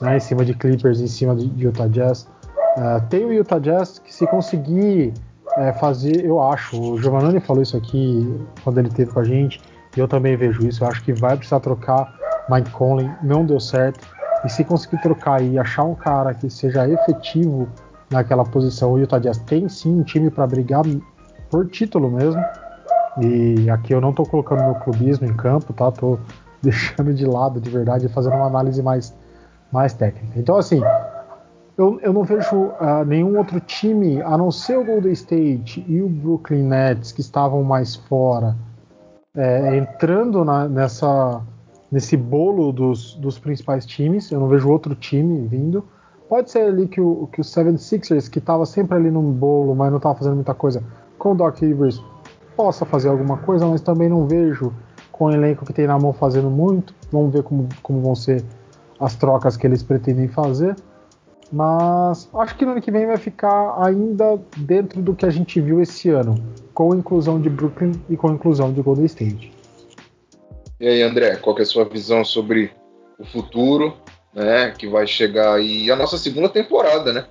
Speaker 3: né, em cima de Clippers em cima de Utah Jazz. Uh, tem o Utah Jazz que se conseguir é, fazer, eu acho, o Giovannone falou isso aqui quando ele teve com a gente, e eu também vejo isso, eu acho que vai precisar trocar Mike Conley, não deu certo, e se conseguir trocar e achar um cara que seja efetivo naquela posição, o Utah Jazz tem sim um time para brigar por título mesmo. E aqui eu não estou colocando meu clubismo em campo, tá? Tô <laughs> deixando de lado de verdade e fazendo uma análise mais, mais técnica. Então, assim, eu, eu não vejo uh, nenhum outro time, a não ser o Golden State e o Brooklyn Nets, que estavam mais fora, é, entrando na, nessa, nesse bolo dos, dos principais times. Eu não vejo outro time vindo. Pode ser ali que o, que o 76ers, que estava sempre ali no bolo, mas não estava fazendo muita coisa, com o Doc Rivers, possa fazer alguma coisa, mas também não vejo com o elenco que tem na mão fazendo muito. Vamos ver como, como vão ser as trocas que eles pretendem fazer. Mas acho que no ano que vem vai ficar ainda dentro do que a gente viu esse ano, com a inclusão de Brooklyn e com a inclusão de Golden State.
Speaker 2: E aí, André, qual é a sua visão sobre o futuro, né, que vai chegar aí a nossa segunda temporada, né?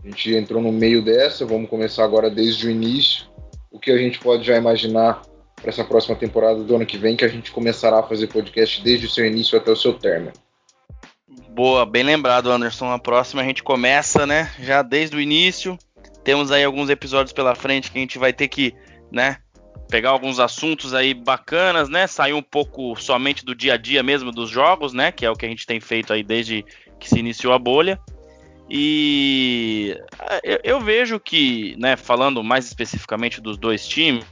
Speaker 2: A gente entrou no meio dessa, vamos começar agora desde o início. O que a gente pode já imaginar para essa próxima temporada do ano que vem, que a gente começará a fazer podcast desde o seu início até o seu término.
Speaker 4: Boa, bem lembrado, Anderson. A próxima a gente começa, né? Já desde o início. Temos aí alguns episódios pela frente que a gente vai ter que, né? Pegar alguns assuntos aí bacanas, né? Sair um pouco somente do dia a dia mesmo dos jogos, né? Que é o que a gente tem feito aí desde que se iniciou a bolha. E eu, eu vejo que, né, falando mais especificamente dos dois times,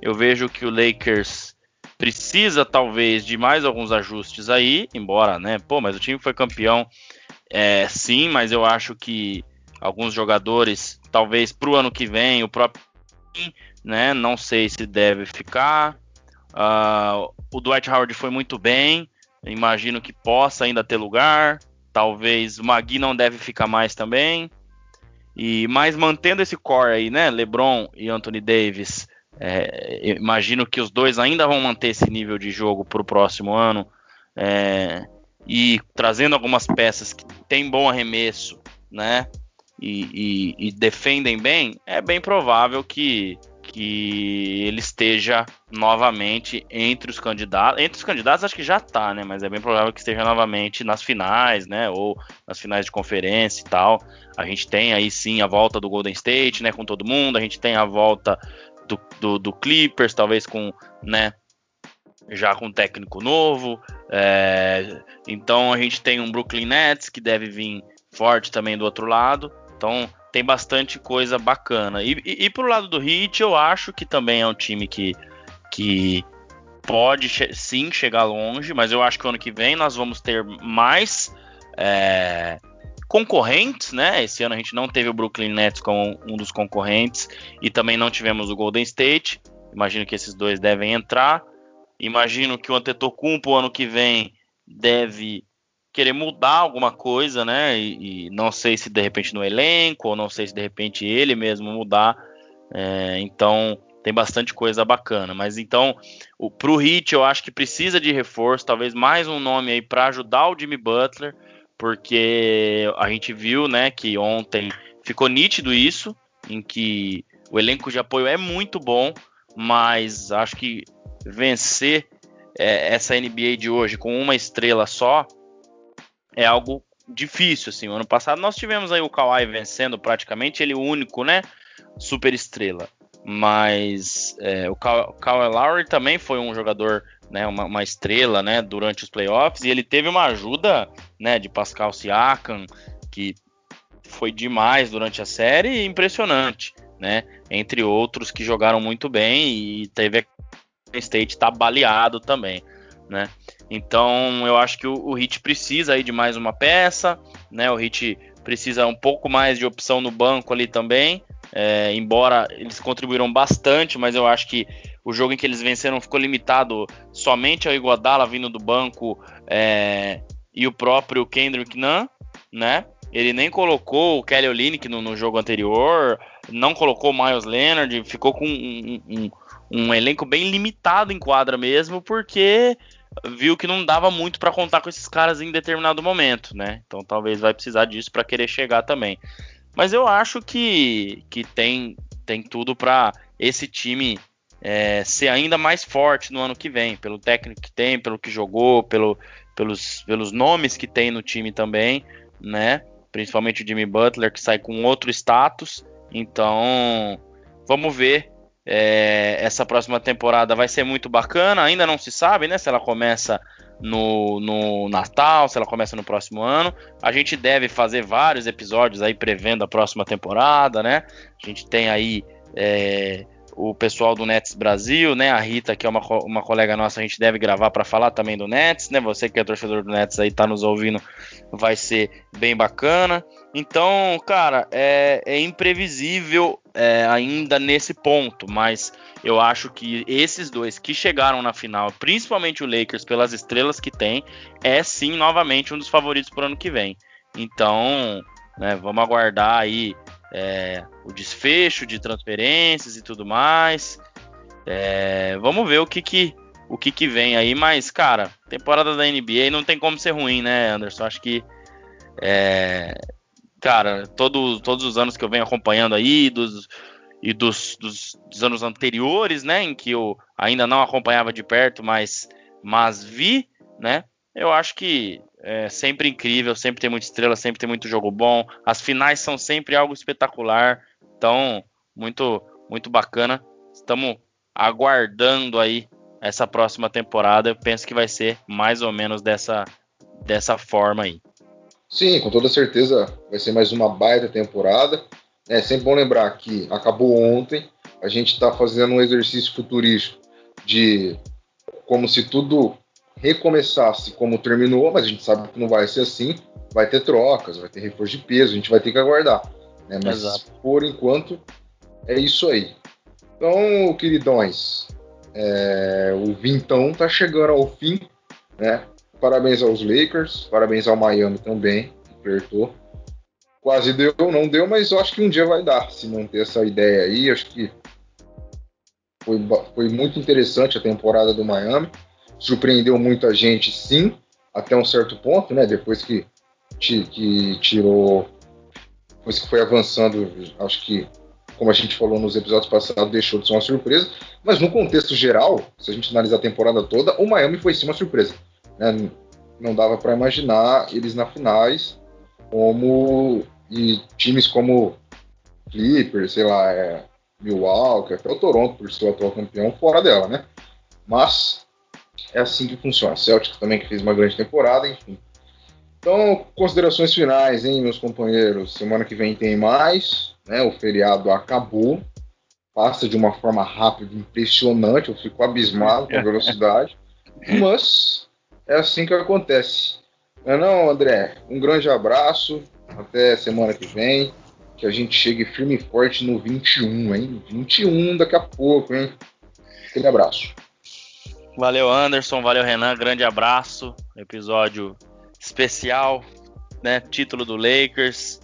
Speaker 4: eu vejo que o Lakers precisa talvez de mais alguns ajustes aí, embora, né, pô, mas o time foi campeão, é, sim, mas eu acho que alguns jogadores, talvez para o ano que vem, o próprio né? Não sei se deve ficar. Uh, o Dwight Howard foi muito bem. Imagino que possa ainda ter lugar. Talvez o Magui não deve ficar mais também. E mas mantendo esse core aí, né? LeBron e Anthony Davis. É, imagino que os dois ainda vão manter esse nível de jogo para o próximo ano. É, e trazendo algumas peças que têm bom arremesso, né? E, e, e defendem bem, é bem provável que que ele esteja novamente entre os candidatos. Entre os candidatos, acho que já está, né? Mas é bem provável que esteja novamente nas finais, né? Ou nas finais de conferência e tal. A gente tem aí sim a volta do Golden State, né? Com todo mundo. A gente tem a volta do, do, do Clippers, talvez com, né? Já com técnico novo. É, então a gente tem um Brooklyn Nets que deve vir forte também do outro lado. Então tem bastante coisa bacana. E, e, e pro lado do Heat, eu acho que também é um time que, que pode sim chegar longe, mas eu acho que ano que vem nós vamos ter mais é, concorrentes, né? Esse ano a gente não teve o Brooklyn Nets como um dos concorrentes e também não tivemos o Golden State. Imagino que esses dois devem entrar. Imagino que o Antetokounmpo ano que vem deve querer mudar alguma coisa, né? E, e, não sei se de repente no elenco, ou não sei se de repente ele mesmo mudar. É, então tem bastante coisa bacana. Mas então, o, pro Hit eu acho que precisa de reforço, talvez mais um nome aí para ajudar o Jimmy Butler, porque a gente viu, né, que ontem ficou nítido isso, em que o elenco de apoio é muito bom, mas acho que vencer é, essa NBA de hoje com uma estrela só é algo difícil, assim. O ano passado nós tivemos aí o Kawhi vencendo praticamente, ele o único, né, super estrela. Mas é, o Kawhi Lowry também foi um jogador, né, uma, uma, estrela, né, durante os playoffs e ele teve uma ajuda, né, de Pascal Siakam, que foi demais durante a série, impressionante, né? Entre outros que jogaram muito bem e teve a State tá baleado também, né? Então eu acho que o, o Hit precisa aí de mais uma peça, né? O Hit precisa um pouco mais de opção no banco ali também. É, embora eles contribuíram bastante, mas eu acho que o jogo em que eles venceram ficou limitado somente ao Iguodala vindo do banco é, e o próprio Kendrick Nunn, né? Ele nem colocou o Kelly Olynyk no, no jogo anterior, não colocou o Miles Leonard, ficou com um, um, um elenco bem limitado em quadra mesmo, porque viu que não dava muito para contar com esses caras em determinado momento, né? Então talvez vai precisar disso para querer chegar também. Mas eu acho que, que tem, tem tudo para esse time é, ser ainda mais forte no ano que vem, pelo técnico que tem, pelo que jogou, pelo, pelos, pelos nomes que tem no time também, né? Principalmente o Jimmy Butler, que sai com outro status. Então, vamos ver é, essa próxima temporada vai ser muito bacana. Ainda não se sabe, né? Se ela começa no, no, Natal, se ela começa no próximo ano. A gente deve fazer vários episódios aí prevendo a próxima temporada, né? A gente tem aí é, o pessoal do Nets Brasil, né? A Rita, que é uma, uma colega nossa, a gente deve gravar para falar também do Nets, né? Você que é torcedor do Nets aí tá nos ouvindo, vai ser bem bacana. Então, cara, é, é imprevisível é, ainda nesse ponto, mas eu acho que esses dois que chegaram na final, principalmente o Lakers, pelas estrelas que tem, é sim novamente um dos favoritos para o ano que vem. Então, né, vamos aguardar aí é, o desfecho de transferências e tudo mais. É, vamos ver o que que, o que que vem aí, mas, cara, temporada da NBA não tem como ser ruim, né, Anderson? Acho que, é, cara, todo, todos os anos que eu venho acompanhando aí, dos, e dos, dos, dos, anos anteriores, né, em que eu ainda não acompanhava de perto, mas, mas vi, né, eu acho que é sempre incrível, sempre tem muita estrela, sempre tem muito jogo bom. As finais são sempre algo espetacular. Então, muito, muito bacana. Estamos aguardando aí essa próxima temporada. Eu penso que vai ser mais ou menos dessa, dessa forma aí.
Speaker 2: Sim, com toda certeza vai ser mais uma baita temporada. É sempre bom lembrar que acabou ontem. A gente está fazendo um exercício futurístico de como se tudo recomeçasse como terminou, mas a gente sabe que não vai ser assim. Vai ter trocas, vai ter reforço de peso, a gente vai ter que aguardar. Né? Mas Exato. por enquanto é isso aí. Então, queridões, é, o Vintão tá chegando ao fim, né? Parabéns aos Lakers, parabéns ao Miami também, que apertou. Quase deu, não deu, mas eu acho que um dia vai dar, se manter essa ideia aí. Acho que foi, foi muito interessante a temporada do Miami surpreendeu muita gente, sim, até um certo ponto, né? Depois que, que tirou, depois que foi avançando, acho que, como a gente falou nos episódios passados, deixou de ser uma surpresa. Mas no contexto geral, se a gente analisar a temporada toda, o Miami foi sim uma surpresa. Né? Não dava para imaginar eles na finais, como e times como Clippers, sei lá, é, Milwaukee, até o Toronto, por ser o atual campeão, fora dela, né? Mas é assim que funciona. Celtic também que fez uma grande temporada, enfim. Então, considerações finais, hein, meus companheiros. Semana que vem tem mais, né? O feriado acabou. Passa de uma forma rápida, impressionante. Eu fico abismado com a velocidade. <laughs> Mas é assim que acontece. Não é não, André? Um grande abraço. Até semana que vem. Que a gente chegue firme e forte no 21, hein? 21 daqui a pouco, hein? Aquele abraço.
Speaker 4: Valeu, Anderson. Valeu, Renan. Grande abraço. Episódio especial, né? Título do Lakers.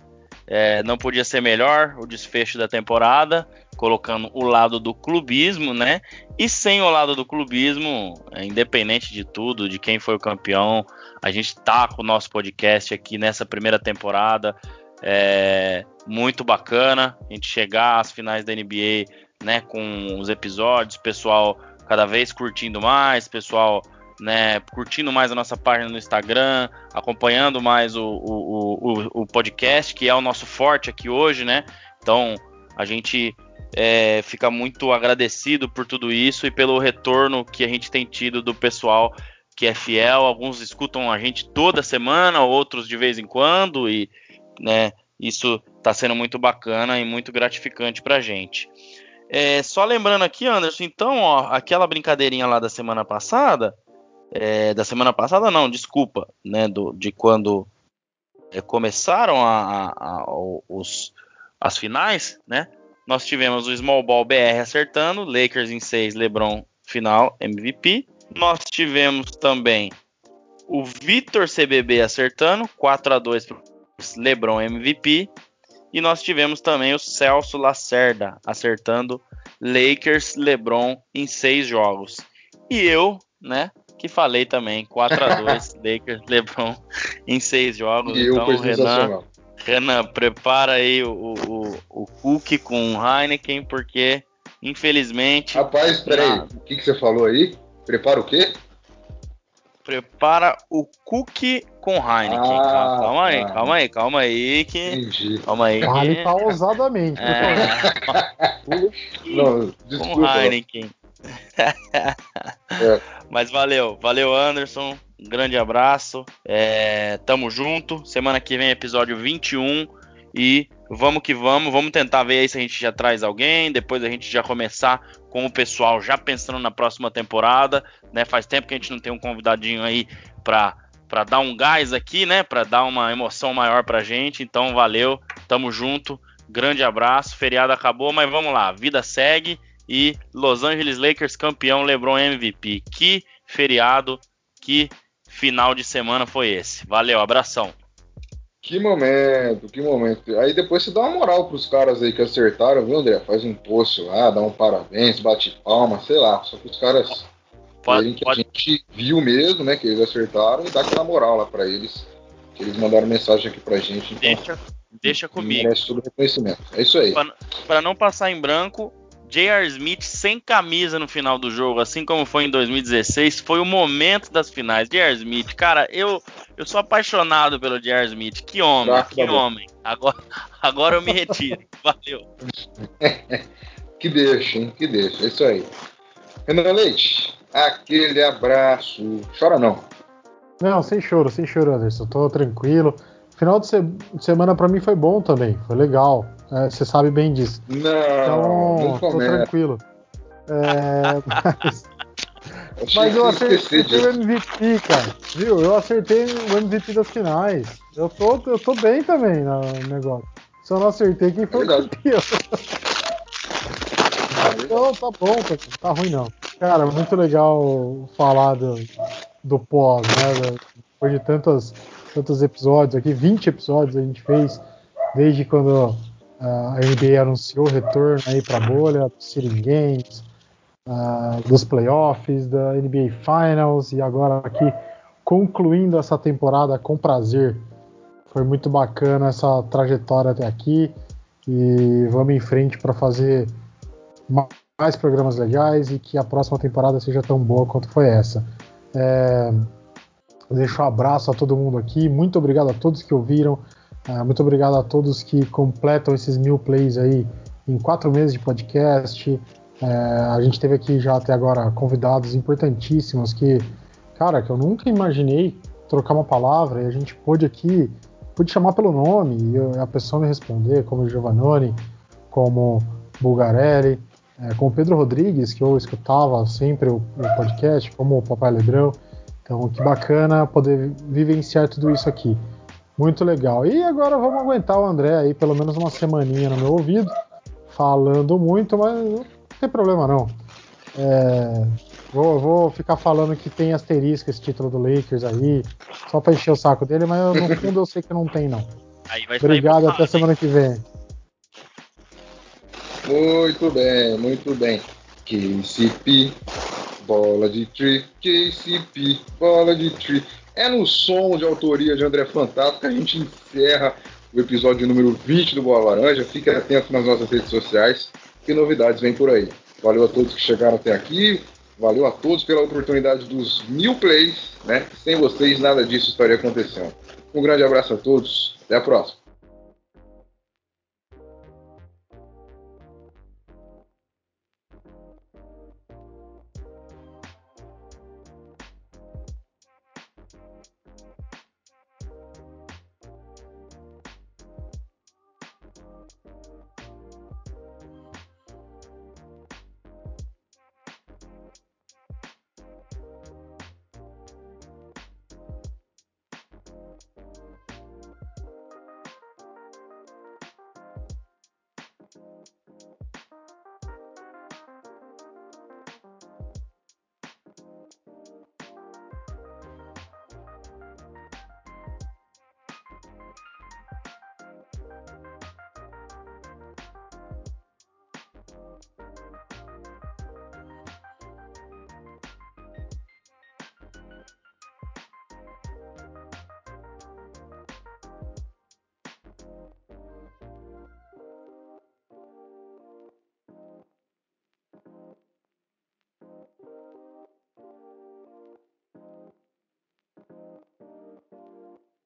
Speaker 4: É, não podia ser melhor o desfecho da temporada, colocando o lado do clubismo, né? E sem o lado do clubismo, é, independente de tudo, de quem foi o campeão, a gente tá com o nosso podcast aqui nessa primeira temporada. É, muito bacana a gente chegar às finais da NBA, né? Com os episódios, pessoal cada vez curtindo mais, pessoal, né, curtindo mais a nossa página no Instagram, acompanhando mais o, o, o, o podcast, que é o nosso forte aqui hoje, né? Então a gente é, fica muito agradecido por tudo isso e pelo retorno que a gente tem tido do pessoal que é fiel. Alguns escutam a gente toda semana, outros de vez em quando, e né, isso está sendo muito bacana e muito gratificante para a gente. É, só lembrando aqui, Anderson, então, ó, aquela brincadeirinha lá da semana passada, é, da semana passada não, desculpa, né, do, de quando é, começaram a, a, a, os, as finais, né? Nós tivemos o Small Ball BR acertando, Lakers em 6, LeBron final MVP. Nós tivemos também o Vitor CBB acertando, 4 a 2 para LeBron MVP. E nós tivemos também o Celso Lacerda acertando Lakers LeBron em 6 jogos. E eu, né, que falei também, 4 a 2 <laughs> Lakers LeBron em 6 jogos.
Speaker 2: E então, Renan,
Speaker 4: Renan, prepara aí o, o, o cookie com Heineken, porque infelizmente.
Speaker 2: Rapaz, peraí, na... o que, que você falou aí? Prepara o quê?
Speaker 4: Prepara o cookie com Heineken. Ah, calma aí, tá. calma aí, calma aí que.
Speaker 2: Entendi.
Speaker 4: Calma aí.
Speaker 3: Vale que... pausadamente. É... <laughs>
Speaker 2: Não, desculpa,
Speaker 4: com Heineken. é. <laughs> Mas valeu, valeu Anderson. Um grande abraço. É, tamo junto. Semana que vem, episódio 21. E vamos que vamos. Vamos tentar ver aí se a gente já traz alguém. Depois a gente já começar com o pessoal já pensando na próxima temporada. Né? Faz tempo que a gente não tem um convidadinho aí pra, pra dar um gás aqui, né? Pra dar uma emoção maior pra gente. Então, valeu. Tamo junto. Grande abraço. Feriado acabou, mas vamos lá. Vida segue. E Los Angeles Lakers campeão, LeBron MVP. Que feriado, que final de semana foi esse. Valeu, abração.
Speaker 2: Que momento, que momento. Aí depois você dá uma moral pros caras aí que acertaram, viu, André? Faz um post lá, dá um parabéns, bate palma, sei lá. Só que os caras pode, que pode. a gente viu mesmo, né, que eles acertaram e dá aquela moral lá para eles. Que eles mandaram mensagem aqui pra gente.
Speaker 4: Então, deixa, deixa comigo.
Speaker 2: Merece todo reconhecimento. É isso aí.
Speaker 4: Para não passar em branco, J.R. Smith sem camisa no final do jogo, assim como foi em 2016, foi o momento das finais. J.R. Smith, cara, eu, eu sou apaixonado pelo J.R. Smith. Que homem, que homem. Agora, <laughs> agora eu me retiro. <laughs> Valeu.
Speaker 2: que deixa, hein? Que deixa. É isso aí. Renan Leite, aquele abraço. Chora não.
Speaker 3: Não, sem choro, sem choro, Anderson. Tô tranquilo. Final de, se de semana para mim foi bom também, foi legal. É, você sabe bem disso.
Speaker 2: Não, então,
Speaker 3: tô tranquilo. É, <laughs> mas, mas eu acertei o MVP, cara. Viu? Eu acertei o MVP das finais. Eu tô, eu tô bem também no negócio. Só não acertei quem foi é o campeão. <laughs> Então tá bom, tá ruim não. Cara, muito legal falar do, do pós, né? Depois de tantos, tantos episódios aqui, 20 episódios a gente fez desde quando a NBA anunciou o retorno aí para a bolha, dos Seeding Games, uh, dos playoffs, da NBA Finals e agora aqui concluindo essa temporada com prazer. Foi muito bacana essa trajetória até aqui e vamos em frente para fazer mais programas legais e que a próxima temporada seja tão boa quanto foi essa. É, deixo um abraço a todo mundo aqui, muito obrigado a todos que ouviram. Uh, muito obrigado a todos que completam esses mil plays aí em quatro meses de podcast. Uh, a gente teve aqui já até agora convidados importantíssimos que, cara, que eu nunca imaginei trocar uma palavra e a gente pôde aqui, pôde chamar pelo nome e a pessoa me responder, como Giovannone, como Bulgarelli, é, como Pedro Rodrigues, que eu escutava sempre o, o podcast, como o Papai Lebrão. Então, que bacana poder vivenciar tudo isso aqui. Muito legal. E agora vamos aguentar o André aí pelo menos uma semaninha no meu ouvido, falando muito, mas não tem problema não. É, vou, vou, ficar falando que tem asterisco esse título do Lakers aí, só pra encher o saco dele, mas no fundo eu sei que não tem não. Obrigado, até semana que vem.
Speaker 2: Muito bem, muito bem. KCP, bola de tree, KCP, bola de tree. É no som de autoria de André Fantasma que a gente encerra o episódio número 20 do Bola Laranja. Fique atento nas nossas redes sociais, que novidades vêm por aí. Valeu a todos que chegaram até aqui. Valeu a todos pela oportunidade dos mil plays, né? Sem vocês, nada disso estaria acontecendo. Um grande abraço a todos. Até a próxima.